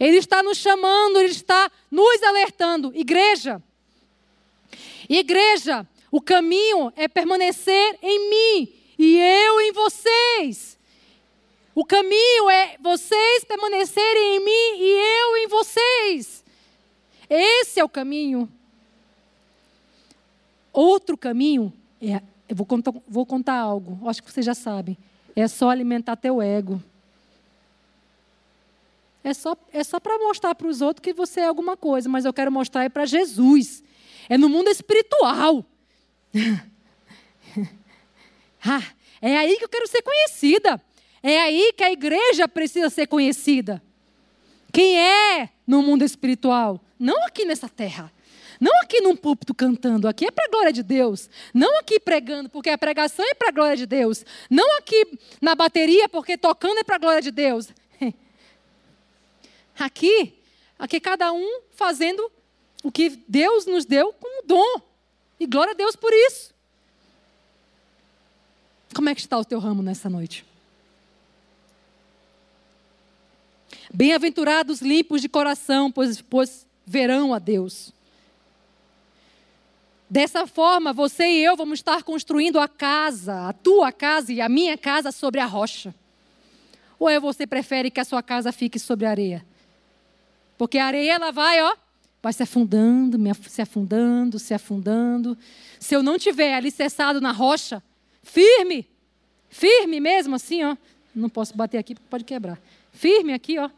Ele está nos chamando, ele está nos alertando. Igreja, igreja, o caminho é permanecer em mim e eu em vocês. O caminho é vocês permanecerem em mim e eu em vocês. Esse é o caminho. Outro caminho é, eu vou contar, vou contar algo, acho que vocês já sabem. É só alimentar teu ego. É só, é só para mostrar para os outros que você é alguma coisa, mas eu quero mostrar é para Jesus. É no mundo espiritual. ah, é aí que eu quero ser conhecida. É aí que a igreja precisa ser conhecida. Quem é no mundo espiritual? Não aqui nessa terra. Não aqui num púlpito cantando, aqui é para a glória de Deus. Não aqui pregando, porque a pregação é para a glória de Deus. Não aqui na bateria, porque tocando é para a glória de Deus. Aqui, aqui cada um fazendo o que Deus nos deu como dom. E glória a Deus por isso. Como é que está o teu ramo nessa noite? Bem-aventurados limpos de coração, pois, pois verão a Deus. Dessa forma, você e eu vamos estar construindo a casa, a tua casa e a minha casa sobre a rocha. Ou é você prefere que a sua casa fique sobre a areia? Porque a areia ela vai, ó, vai se afundando, se afundando, se afundando. Se eu não tiver alicerçado na rocha, firme, firme mesmo assim, ó. Não posso bater aqui porque pode quebrar. Firme aqui, ó.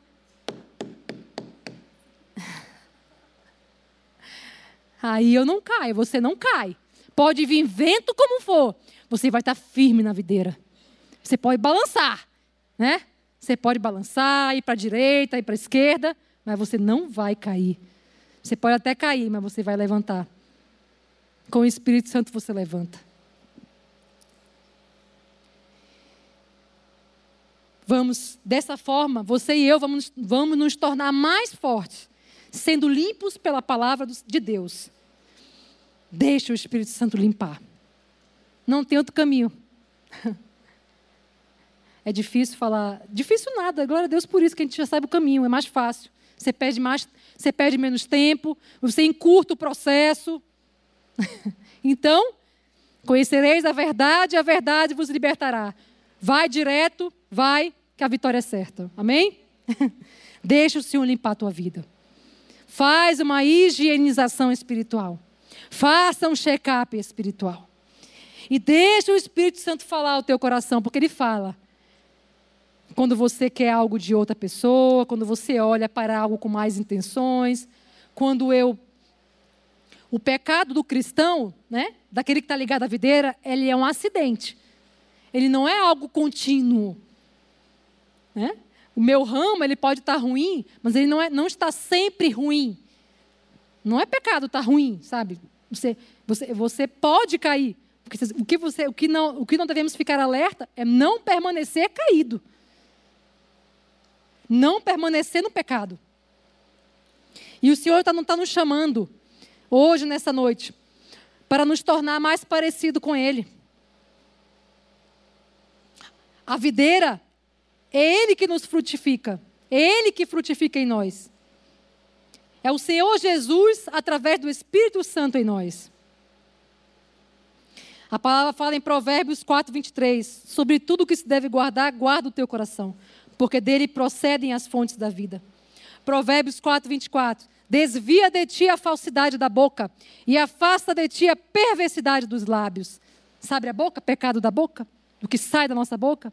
Aí eu não caio, você não cai. Pode vir vento como for, você vai estar firme na videira. Você pode balançar, né? Você pode balançar, ir para a direita, ir para a esquerda, mas você não vai cair. Você pode até cair, mas você vai levantar. Com o Espírito Santo você levanta. Vamos, dessa forma, você e eu vamos, vamos nos tornar mais fortes, sendo limpos pela palavra de Deus. Deixa o Espírito Santo limpar. Não tem outro caminho. É difícil falar. Difícil nada, glória a Deus por isso, que a gente já sabe o caminho, é mais fácil. Você perde mais, você perde menos tempo, você encurta o processo. então, conhecereis a verdade, a verdade vos libertará. Vai direto, vai, que a vitória é certa. Amém? Deixa o Senhor limpar a tua vida. Faz uma higienização espiritual. Faça um check-up espiritual. E deixa o Espírito Santo falar ao teu coração, porque ele fala. Quando você quer algo de outra pessoa, quando você olha para algo com mais intenções, quando eu o pecado do cristão, né, daquele que está ligado à videira, ele é um acidente. Ele não é algo contínuo. Né? O meu ramo ele pode estar tá ruim, mas ele não, é, não está sempre ruim. Não é pecado estar tá ruim, sabe? Você, você, você pode cair. O que, você, o, que não, o que não devemos ficar alerta é não permanecer caído. Não permanecer no pecado. E o Senhor tá, está nos chamando, hoje, nessa noite, para nos tornar mais parecido com Ele. A videira é Ele que nos frutifica. É Ele que frutifica em nós. É o Senhor Jesus através do Espírito Santo em nós. A palavra fala em Provérbios 4, 23. Sobre tudo que se deve guardar, guarda o teu coração, porque dele procedem as fontes da vida. Provérbios 4, 24. Desvia de ti a falsidade da boca e afasta de ti a perversidade dos lábios. Sabe a boca? Pecado da boca? Do que sai da nossa boca?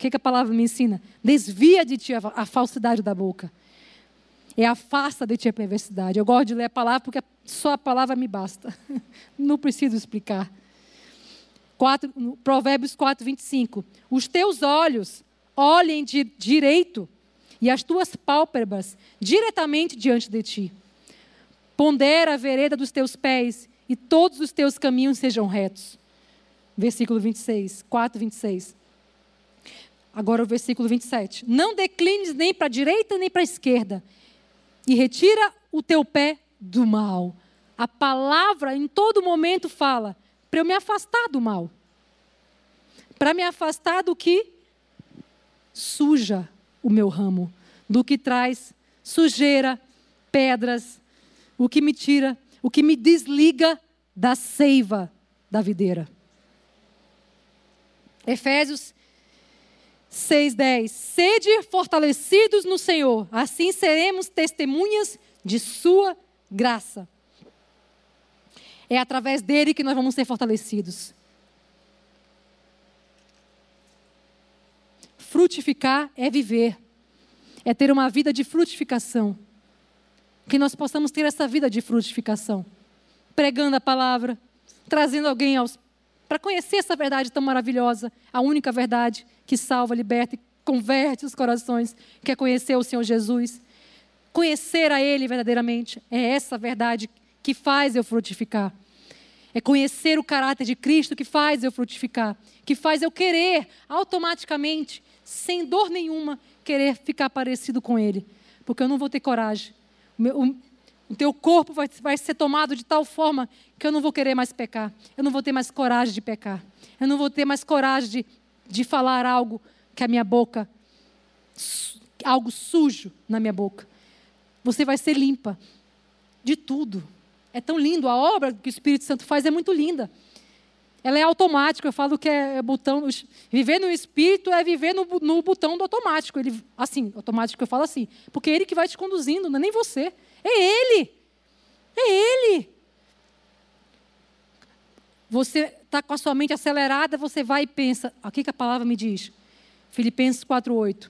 Que, que a palavra me ensina? Desvia de ti a, a falsidade da boca. É afasta de ti a perversidade. Eu gosto de ler a palavra porque só a palavra me basta. Não preciso explicar. 4, Provérbios 4, 25. Os teus olhos olhem de direito e as tuas pálpebras diretamente diante de ti. Pondera a vereda dos teus pés e todos os teus caminhos sejam retos. Versículo 26, 4, 26. Agora o versículo 27. Não declines nem para a direita nem para a esquerda, e retira o teu pé do mal. A palavra em todo momento fala para eu me afastar do mal. Para me afastar do que suja o meu ramo, do que traz sujeira, pedras, o que me tira, o que me desliga da seiva da videira. Efésios 6,10. Sede fortalecidos no Senhor, assim seremos testemunhas de Sua graça. É através dele que nós vamos ser fortalecidos. Frutificar é viver, é ter uma vida de frutificação. Que nós possamos ter essa vida de frutificação, pregando a palavra, trazendo alguém aos para conhecer essa verdade tão maravilhosa, a única verdade que salva, liberta e converte os corações, que é conhecer o Senhor Jesus. Conhecer a Ele verdadeiramente é essa verdade que faz eu frutificar. É conhecer o caráter de Cristo que faz eu frutificar, que faz eu querer automaticamente, sem dor nenhuma, querer ficar parecido com Ele, porque eu não vou ter coragem. O, meu, o teu corpo vai, vai ser tomado de tal forma que eu não vou querer mais pecar. Eu não vou ter mais coragem de pecar. Eu não vou ter mais coragem de, de falar algo que a minha boca, algo sujo na minha boca. Você vai ser limpa de tudo. É tão lindo. A obra que o Espírito Santo faz é muito linda. Ela é automática. Eu falo que é botão. Viver no Espírito é viver no, no botão do automático. Ele, assim, automático eu falo assim. Porque é ele que vai te conduzindo, não é nem você. É Ele. É Ele. Você está com a sua mente acelerada, você vai e pensa. O que, que a palavra me diz? Filipenses 4,8.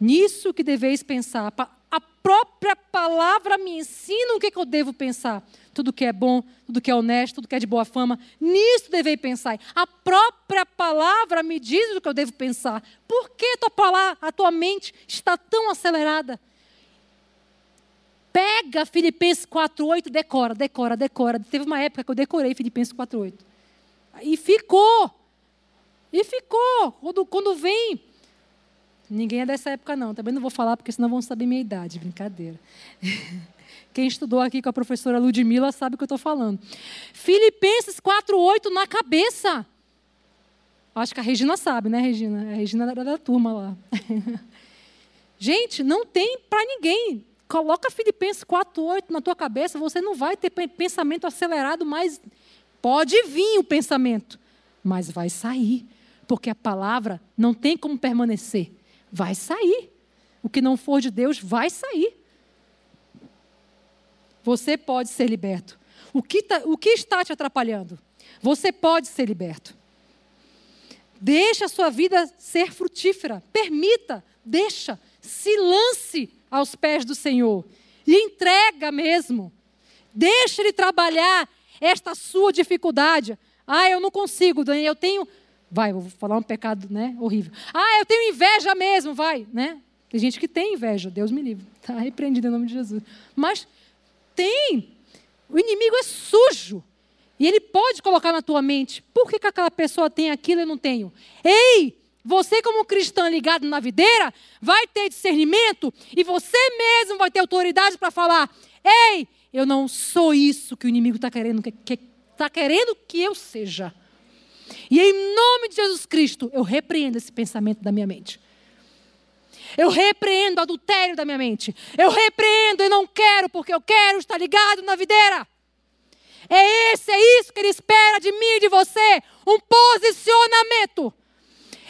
Nisso que deveis pensar. A própria palavra me ensina o que, que eu devo pensar. Tudo que é bom, tudo que é honesto, tudo que é de boa fama. Nisso devei pensar. A própria palavra me diz o que eu devo pensar. Por que tua palavra, a tua mente está tão acelerada? Pega Filipenses 4,8, decora, decora, decora. Teve uma época que eu decorei Filipenses 4,8. E ficou. E ficou. Quando, quando vem. Ninguém é dessa época, não. Também não vou falar, porque senão vão saber minha idade. Brincadeira. Quem estudou aqui com a professora Ludmilla sabe o que eu estou falando. Filipenses 4,8 na cabeça. Acho que a Regina sabe, né, Regina? A Regina era da turma lá. Gente, não tem para ninguém. Coloca Filipenses 4,8 na tua cabeça, você não vai ter pensamento acelerado, mas pode vir o pensamento, mas vai sair, porque a palavra não tem como permanecer, vai sair. O que não for de Deus vai sair. Você pode ser liberto. O que, tá, o que está te atrapalhando? Você pode ser liberto. Deixa a sua vida ser frutífera. Permita, deixa, se lance aos pés do Senhor. Lhe entrega mesmo. Deixa Ele trabalhar esta sua dificuldade. Ah, eu não consigo, Daniel, eu tenho. Vai, vou falar um pecado né, horrível. Ah, eu tenho inveja mesmo, vai. Né? Tem gente que tem inveja, Deus me livre. Está repreendido em nome de Jesus. Mas tem. O inimigo é sujo. E ele pode colocar na tua mente: por que, que aquela pessoa tem aquilo e eu não tenho? Ei! Você, como cristão ligado na videira, vai ter discernimento e você mesmo vai ter autoridade para falar: ei, eu não sou isso que o inimigo está querendo que, que, tá querendo que eu seja. E em nome de Jesus Cristo, eu repreendo esse pensamento da minha mente. Eu repreendo o adultério da minha mente. Eu repreendo e não quero, porque eu quero estar ligado na videira. É esse, é isso que ele espera de mim e de você. Um posicionamento.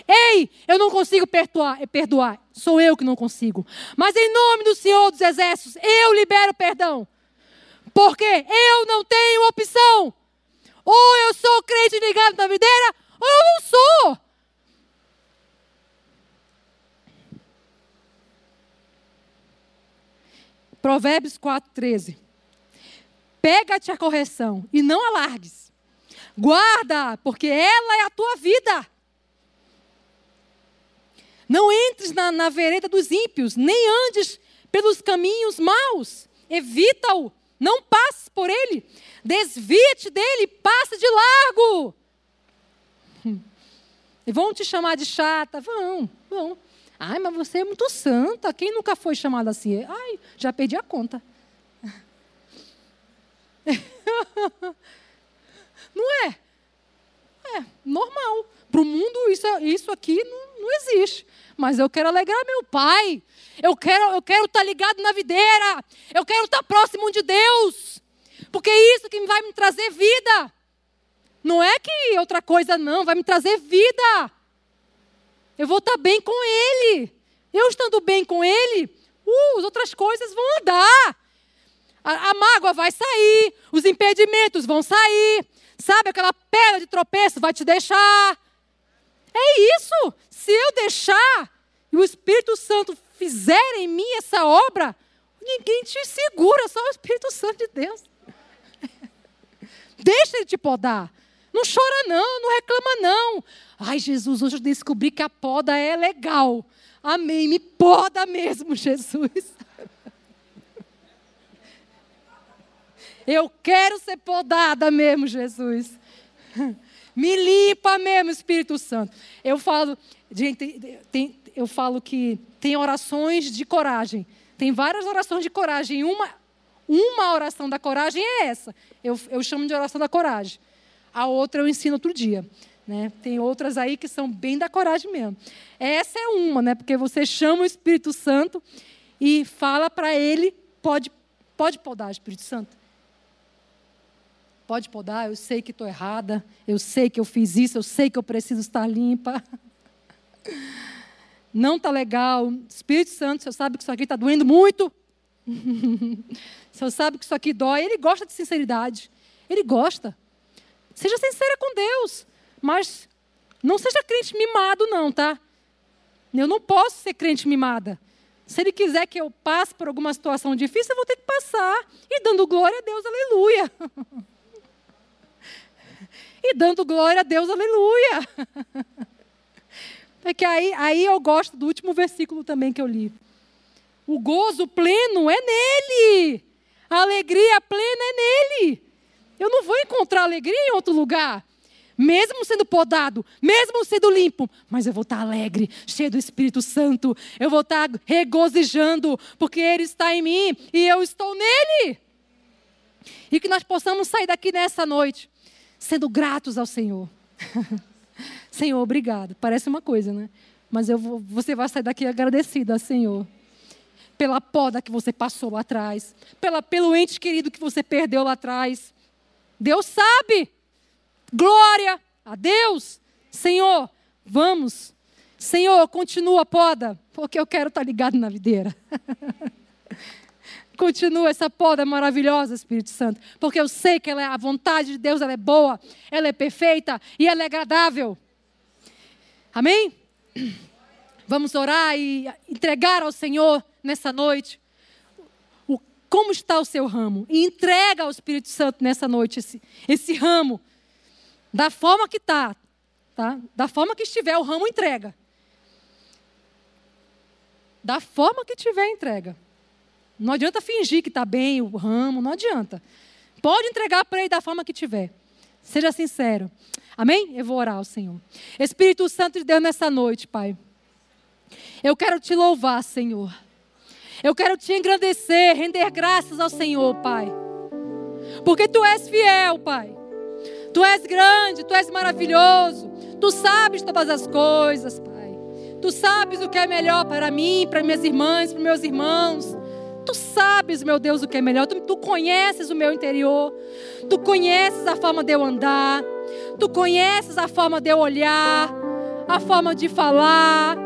Ei, eu não consigo perdoar, perdoar. Sou eu que não consigo. Mas em nome do Senhor dos Exércitos, eu libero perdão. Porque eu não tenho opção. Ou eu sou crente ligado na videira, ou eu não sou. Provérbios 4,13. Pega-te a correção e não alargues. Guarda, porque ela é a tua vida. Não entres na, na vereda dos ímpios, nem andes pelos caminhos maus. Evita-o, não passe por ele. Desvia-te dele, passe de largo. E vão te chamar de chata? Vão, vão. Ai, mas você é muito santa. Quem nunca foi chamado assim? Ai, já perdi a conta. Não é? É normal. Para o mundo, isso, isso aqui não, não existe. Mas eu quero alegrar meu pai. Eu quero eu quero estar tá ligado na videira. Eu quero estar tá próximo de Deus. Porque é isso que vai me trazer vida. Não é que outra coisa não, vai me trazer vida. Eu vou estar tá bem com Ele. Eu estando bem com Ele, uh, as outras coisas vão andar. A, a mágoa vai sair, os impedimentos vão sair. Sabe aquela pedra de tropeço vai te deixar. É isso. Se eu deixar e o Espírito Santo fizer em mim essa obra, ninguém te segura, só o Espírito Santo de Deus. Deixa ele te podar. Não chora não, não reclama não. Ai, Jesus, hoje eu descobri que a poda é legal. Amém, me poda mesmo, Jesus. Eu quero ser podada mesmo, Jesus. Me limpa mesmo, Espírito Santo. Eu falo, gente, tem, eu falo que tem orações de coragem. Tem várias orações de coragem. Uma, uma oração da coragem é essa. Eu, eu chamo de oração da coragem. A outra eu ensino outro dia. Né? Tem outras aí que são bem da coragem mesmo. Essa é uma, né? porque você chama o Espírito Santo e fala para ele, pode, pode podar, Espírito Santo. Pode podar, eu sei que estou errada, eu sei que eu fiz isso, eu sei que eu preciso estar limpa. Não está legal. Espírito Santo, você sabe que isso aqui está doendo muito. Senhor sabe que isso aqui dói. Ele gosta de sinceridade. Ele gosta. Seja sincera com Deus. Mas não seja crente mimado, não, tá? Eu não posso ser crente mimada. Se ele quiser que eu passe por alguma situação difícil, eu vou ter que passar. E dando glória a Deus, aleluia. e dando glória a Deus, aleluia. É que aí, aí eu gosto do último versículo também que eu li. O gozo pleno é nele. A alegria plena é nele. Eu não vou encontrar alegria em outro lugar. Mesmo sendo podado, mesmo sendo limpo, mas eu vou estar alegre, cheio do Espírito Santo. Eu vou estar regozijando, porque Ele está em mim e eu estou nele. E que nós possamos sair daqui nessa noite, sendo gratos ao Senhor. Senhor, obrigado. Parece uma coisa, né? Mas eu vou, você vai sair daqui agradecido ao Senhor. Pela poda que você passou lá atrás. Pela, pelo ente querido que você perdeu lá atrás. Deus sabe. Glória a Deus. Senhor, vamos. Senhor, continua a poda, porque eu quero estar ligado na videira. continua essa poda maravilhosa, Espírito Santo, porque eu sei que ela é a vontade de Deus, ela é boa, ela é perfeita e ela é agradável. Amém? Vamos orar e entregar ao Senhor nessa noite o, como está o seu ramo. E entrega ao Espírito Santo nessa noite esse, esse ramo da forma que está, tá? Da forma que estiver, o ramo entrega. Da forma que tiver, entrega. Não adianta fingir que está bem o ramo, não adianta. Pode entregar para ele da forma que tiver. Seja sincero. Amém? Eu vou orar ao Senhor. Espírito Santo de Deus, nessa noite, Pai. Eu quero te louvar, Senhor. Eu quero te engrandecer, render graças ao Senhor, Pai. Porque tu és fiel, Pai. Tu és grande, tu és maravilhoso. Tu sabes todas as coisas, Pai. Tu sabes o que é melhor para mim, para minhas irmãs, para meus irmãos. Tu sabes, meu Deus, o que é melhor. Tu, tu conheces o meu interior. Tu conheces a forma de eu andar. Tu conheces a forma de eu olhar, a forma de falar.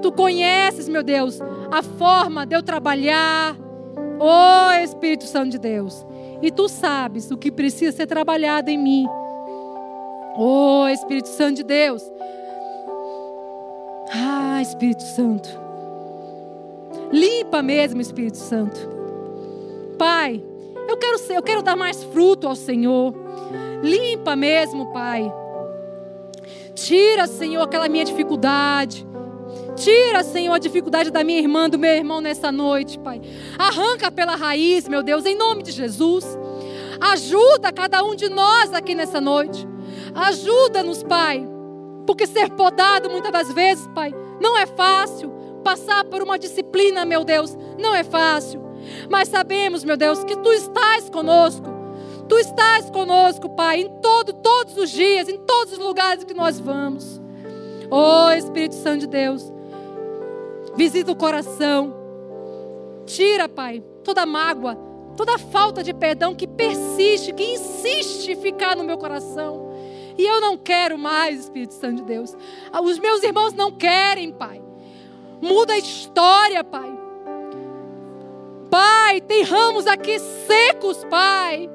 Tu conheces, meu Deus, a forma de eu trabalhar. Oh, Espírito Santo de Deus. E tu sabes o que precisa ser trabalhado em mim. Oh, Espírito Santo de Deus. Ah, Espírito Santo. Limpa mesmo, Espírito Santo. Pai, eu quero ser, eu quero dar mais fruto ao Senhor. Limpa mesmo, Pai. Tira, Senhor, aquela minha dificuldade. Tira, Senhor, a dificuldade da minha irmã, do meu irmão nessa noite, Pai. Arranca pela raiz, meu Deus, em nome de Jesus. Ajuda cada um de nós aqui nessa noite. Ajuda-nos, Pai. Porque ser podado muitas das vezes, Pai, não é fácil. Passar por uma disciplina, meu Deus, não é fácil. Mas sabemos, meu Deus, que Tu estás conosco. Tu estás conosco, Pai, em todo, todos os dias, em todos os lugares que nós vamos. Oh, Espírito Santo de Deus, visita o coração. Tira, Pai, toda mágoa, toda falta de perdão que persiste, que insiste em ficar no meu coração. E eu não quero mais, Espírito Santo de Deus. Os meus irmãos não querem, Pai. Muda a história, Pai. Pai, tem ramos aqui secos, Pai.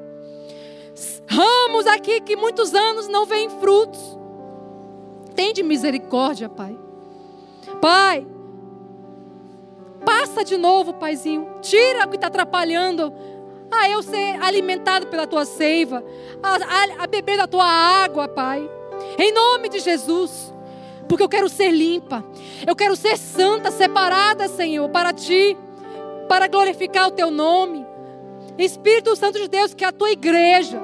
Ramos aqui que muitos anos não vêm frutos. Tem de misericórdia, Pai. Pai, passa de novo, Paizinho. Tira o que está atrapalhando a eu ser alimentado pela tua seiva, a, a, a beber da tua água, Pai. Em nome de Jesus. Porque eu quero ser limpa, eu quero ser santa, separada, Senhor, para ti, para glorificar o teu nome. Espírito Santo de Deus, que a tua igreja,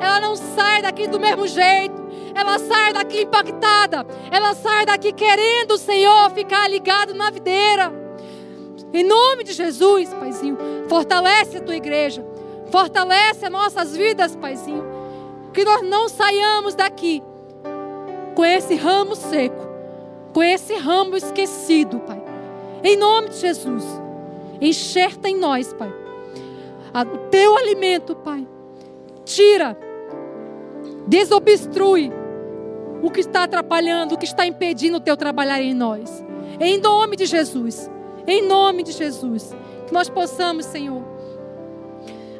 ela não sai daqui do mesmo jeito, ela sai daqui impactada, ela sai daqui querendo, Senhor, ficar ligado na videira. Em nome de Jesus, Paizinho, fortalece a tua igreja, fortalece as nossas vidas, Paizinho. Que nós não saiamos daqui com esse ramo seco, com esse ramo esquecido, Pai. Em nome de Jesus, enxerta em nós, Pai, o teu alimento, Pai. Tira, desobstrui o que está atrapalhando, o que está impedindo o teu trabalhar em nós. Em nome de Jesus. Em nome de Jesus. Que nós possamos, Senhor.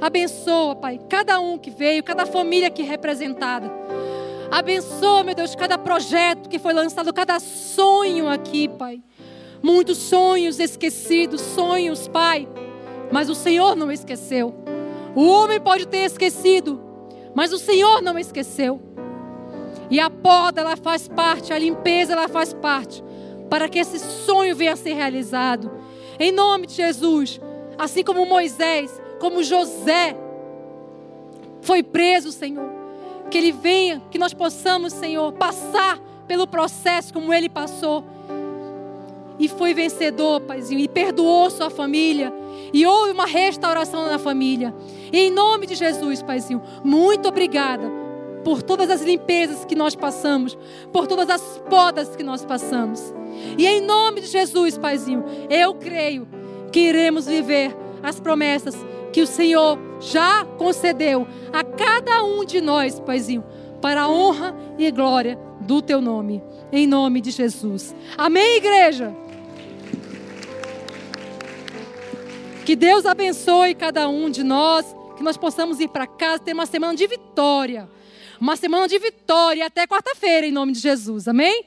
Abençoa, Pai, cada um que veio, cada família aqui representada. Abençoa, meu Deus, cada projeto que foi lançado, cada sonho aqui, Pai. Muitos sonhos esquecidos, sonhos, Pai. Mas o Senhor não esqueceu. O homem pode ter esquecido, mas o Senhor não esqueceu. E a poda, ela faz parte, a limpeza, ela faz parte, para que esse sonho venha a ser realizado. Em nome de Jesus, assim como Moisés, como José foi preso, Senhor, que ele venha, que nós possamos, Senhor, passar pelo processo como ele passou. E foi vencedor, Paizinho, e perdoou sua família. E houve uma restauração na família. E em nome de Jesus, Paizinho, muito obrigada por todas as limpezas que nós passamos, por todas as podas que nós passamos. E em nome de Jesus, Paizinho, eu creio que iremos viver as promessas que o Senhor já concedeu a cada um de nós, Paizinho, para a honra e glória do teu nome. Em nome de Jesus. Amém, igreja? Que Deus abençoe cada um de nós, que nós possamos ir para casa ter uma semana de vitória. Uma semana de vitória até quarta-feira, em nome de Jesus. Amém?